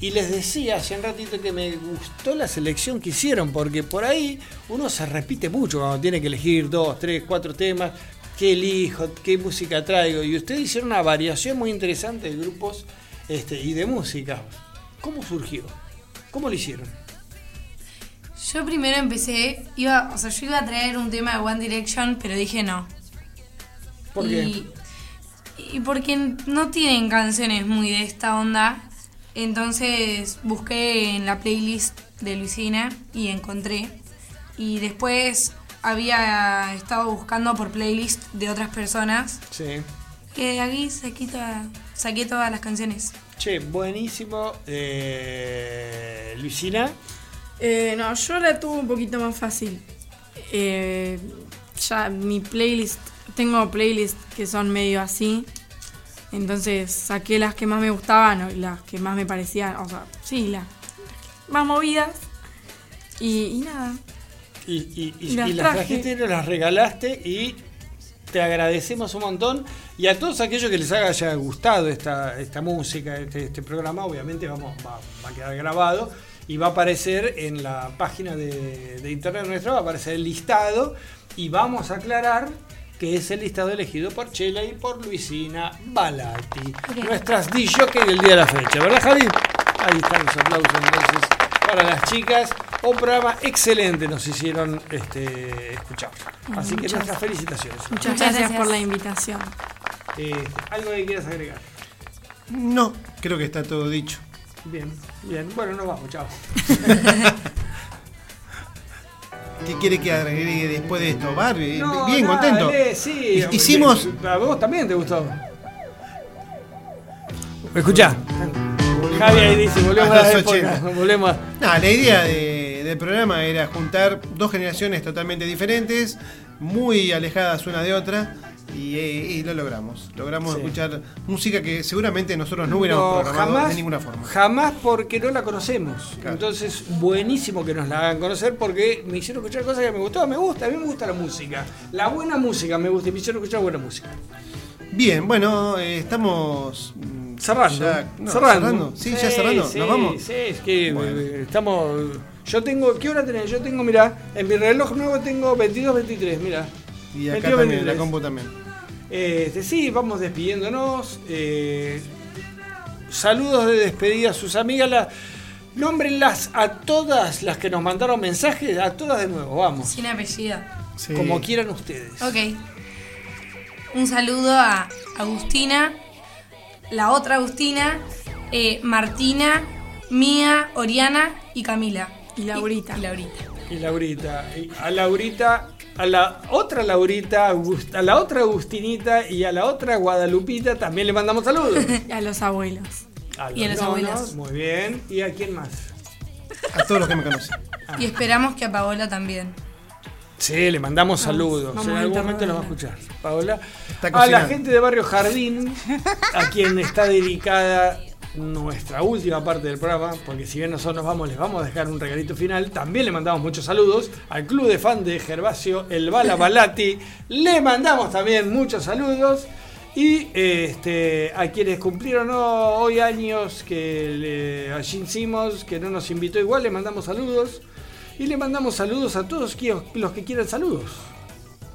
Y les decía hace un ratito que me gustó la selección que hicieron, porque por ahí uno se repite mucho cuando tiene que elegir dos, tres, cuatro temas. ¿Qué elijo? ¿Qué música traigo? Y ustedes hicieron una variación muy interesante de grupos este, y de música. ¿Cómo surgió? ¿Cómo lo hicieron? Yo primero empecé, iba, o sea, yo iba a traer un tema de One Direction, pero dije no. ¿Por qué? y, y porque no tienen canciones muy de esta onda. Entonces busqué en la playlist de Luisina y encontré. Y después había estado buscando por playlist de otras personas. Sí. Que aquí saqué, toda- saqué todas las canciones. Che, buenísimo. Eh, Luisina. Eh, no, yo la tuve un poquito más fácil. Eh, ya mi playlist, tengo playlists que son medio así. Entonces saqué las que más me gustaban, las que más me parecían, o sea, sí, las más movidas. Y, y nada. Y, y- y- Las las trajiste, las regalaste y te agradecemos un montón. Y a todos aquellos que les haya gustado esta, esta música, este, este programa, obviamente vamos, va, va a quedar grabado y va a aparecer en la página de, de internet nuestra, va a aparecer el listado Y vamos a aclarar que es el listado elegido por Chela y por Luisina Balati. Nuestras DJ del día de la fecha, ¿verdad, Javi? Ahí están los aplausos entonces para las chicas. Un programa excelente nos hicieron este, escuchar. Así que Muchas- nuestras felicitaciones. Muchas gracias por la invitación. Eh, ¿Algo que quieras agregar? No, creo que está todo dicho. Bien, bien. Bueno, nos vamos, chao. <laughs> ¿Qué quiere que agregue después de esto? Barbie, No, bien, contento. sí. Hicimos. A vos también te gustó. Escuchá. Javi ahí dice, volvemos a A la época. 80. <laughs> Volvemos a- No, la idea de- del programa era juntar dos generaciones totalmente diferentes, muy alejadas una de otra, y, eh, y lo logramos. Logramos Sí. escuchar música que seguramente nosotros no hubiéramos No, programado jamás, de ninguna forma. Jamás porque no la conocemos. Claro. Entonces, buenísimo que nos la hagan conocer porque me hicieron escuchar cosas que me gustaban. Me gusta, a mí me gusta la música. La buena música me gusta y me hicieron escuchar buena música. Bien, bueno, eh, estamos mm, Cerrando. ya- no, cerrando. Sí, ya cerrando. Sí, Nos vamos. Sí, es que Bueno. eh, estamos. Yo tengo. ¿Qué hora tenés? Yo tengo, mira, en mi reloj nuevo tengo 22, 23, mira. Y acá 22, también, 23. la compu también. Este, sí, vamos despidiéndonos. eh, saludos de despedida a sus amigas. La, nómbrenlas a todas las que nos mandaron mensajes, a todas de nuevo, vamos. Sin apellido. Como quieran ustedes. Ok. Un saludo a Agustina, la otra Agustina, eh, Martina, Mía, Oriana y Camila. Y Laurita. Y, Laurita. Y Laurita. Y a Laurita, a la otra Laurita, a la otra Agustinita y a la otra Guadalupita también le mandamos saludos. <laughs> a los abuelos. Y a los nonos, abuelos. Muy bien. ¿Y a quién más? A todos los que me conocen. <laughs> Y esperamos que a Paola también. Sí, le mandamos saludos. vamos en a algún momento nos va a escuchar. Paola. Está A la gente de Barrio Jardín, a quien está dedicada nuestra última parte del programa, porque si bien nosotros nos vamos, les vamos a dejar un regalito final. También le mandamos muchos saludos al club de fan de Gervasio, el Bala <laughs> Balati. Le mandamos también muchos saludos. Y este, a quienes cumplieron ¿no? hoy años, que le, a Simmons, que no nos invitó igual, le mandamos saludos. Y le mandamos saludos a todos los que quieran saludos.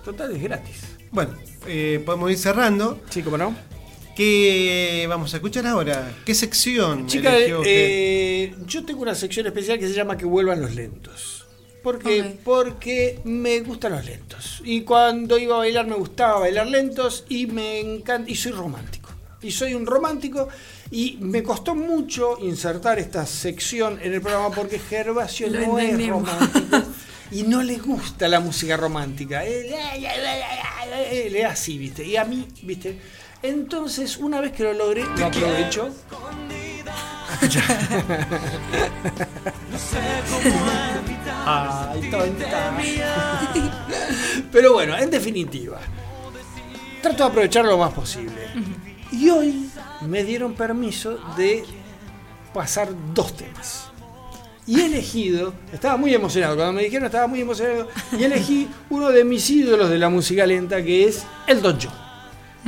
Total, es gratis. Bueno, eh, podemos ir cerrando. Sí, cómo no. ¿Qué vamos a escuchar ahora? ¿Qué sección? Chica, eligió usted? eh, yo tengo una sección especial que se llama Que vuelvan los lentos. ¿Por qué? Porque me gustan los lentos. Y cuando iba a bailar me gustaba bailar lentos y me encanta. Y soy romántico. Y soy un romántico. Y me costó mucho insertar esta sección en el programa porque Gervasio Lo no es romántico. <laughs> Y no le gusta la música romántica. Es así, ¿viste? Y a mí, ¿viste? Entonces, una vez que lo logré, lo aprovecho. Ay, tonta. <laughs> Pero bueno, en definitiva, trato de aprovechar lo más posible. Y hoy me dieron permiso de pasar dos temas. Y he elegido, estaba muy emocionado, cuando me dijeron estaba muy emocionado, y elegí uno de mis ídolos de la música lenta que es Elton John.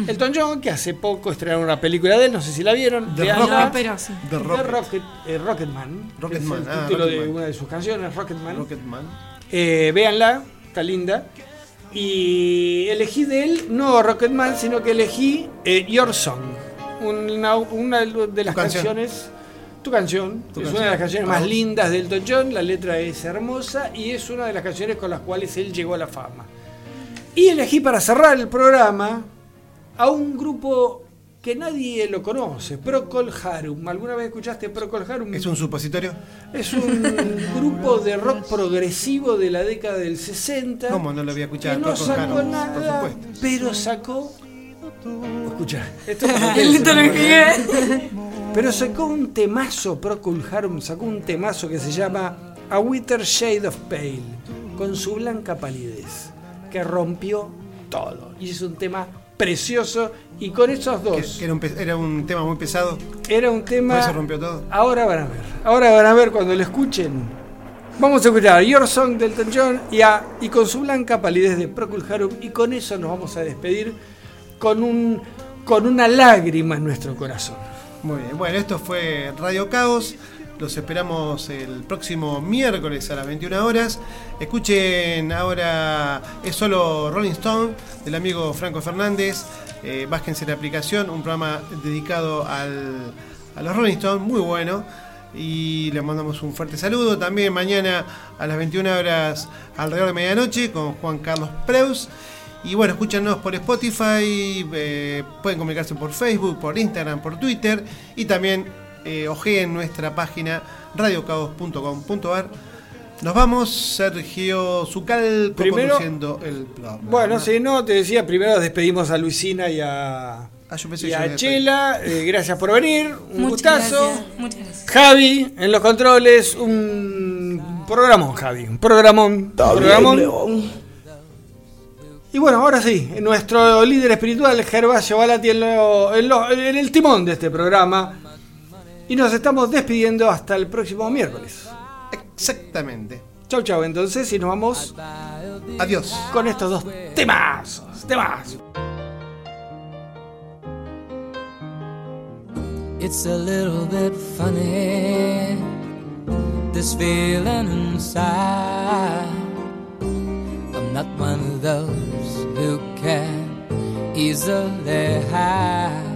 Elton John, que hace poco estrenaron una película de él, no sé si la vieron. The veanla. Rocket. pero sí. The The Rocket. Rocket, eh, Rocketman. Rocketman, Es el ah, título de una de sus canciones, Rocketman. Rocketman. Eh, véanla, está linda. Y elegí de él, no Rocketman, sino que elegí eh, Your Song. Una, una de las canción. canciones. Tu canción. Tu es canción. una de las canciones Ah, más lindas de Elton John. La letra es hermosa y es una de las canciones con las cuales él llegó a la fama. Y elegí para cerrar el programa a un grupo que nadie lo conoce, Procol Harum. ¿Alguna vez escuchaste Procol Harum? ¿Es un supositorio? Es un grupo de rock progresivo de la década del 60. ¿Cómo no lo había escuchado? No Procol sacó Harum, nada, por pero sacó. Escucha, esto es <laughs> Pero sacó un temazo, Procol Harum sacó un temazo que se llama A Winter Shade of Pale, con su blanca palidez, que rompió todo. Y es un tema precioso, y con esos dos. que era, un, pe- era un tema muy pesado. Era un Por tema. eso rompió todo. Ahora van a ver. Ahora van a ver cuando lo escuchen. Vamos a escuchar Your Song del John y, a- y con su blanca palidez de Procol Harum. Y con eso nos vamos a despedir con, un, con una lágrima en nuestro corazón. Muy bien. Bueno, esto fue Radio Caos. Los esperamos el próximo miércoles a las 21 horas. Escuchen ahora Es solo Rolling Stone del amigo Franco Fernández. Eh, básquense la aplicación, un programa dedicado al- a los Rolling Stone, muy bueno. Y les mandamos un fuerte saludo. También mañana a las 21 horas alrededor de medianoche con Juan Carlos Preus. Y bueno, escúchanos por Spotify, eh, pueden comunicarse por Facebook, por Instagram, por Twitter y también eh, ojeen nuestra página radiocaos.com.ar. Nos vamos, Sergio Zucal, conduciendo el programa. Bueno, si no, te decía, primero despedimos a Luisina y a, pensé y que a yo Chela. Eh, gracias por venir, un Muchas gustazo. gracias, muchas gracias. Javi, en los controles, un programón, Javi. Un programón. un programón. Y bueno, ahora sí, nuestro líder espiritual, Gervasio Balati, en, lo- en lo- en el timón de este programa. Y nos estamos despidiendo hasta el próximo miércoles. Exactamente. Chau, chau, entonces, y nos vamos. Adiós. Con estos dos temas. Temas. It's a little bit funny, this feeling inside. I'm not one of those who can easily hide.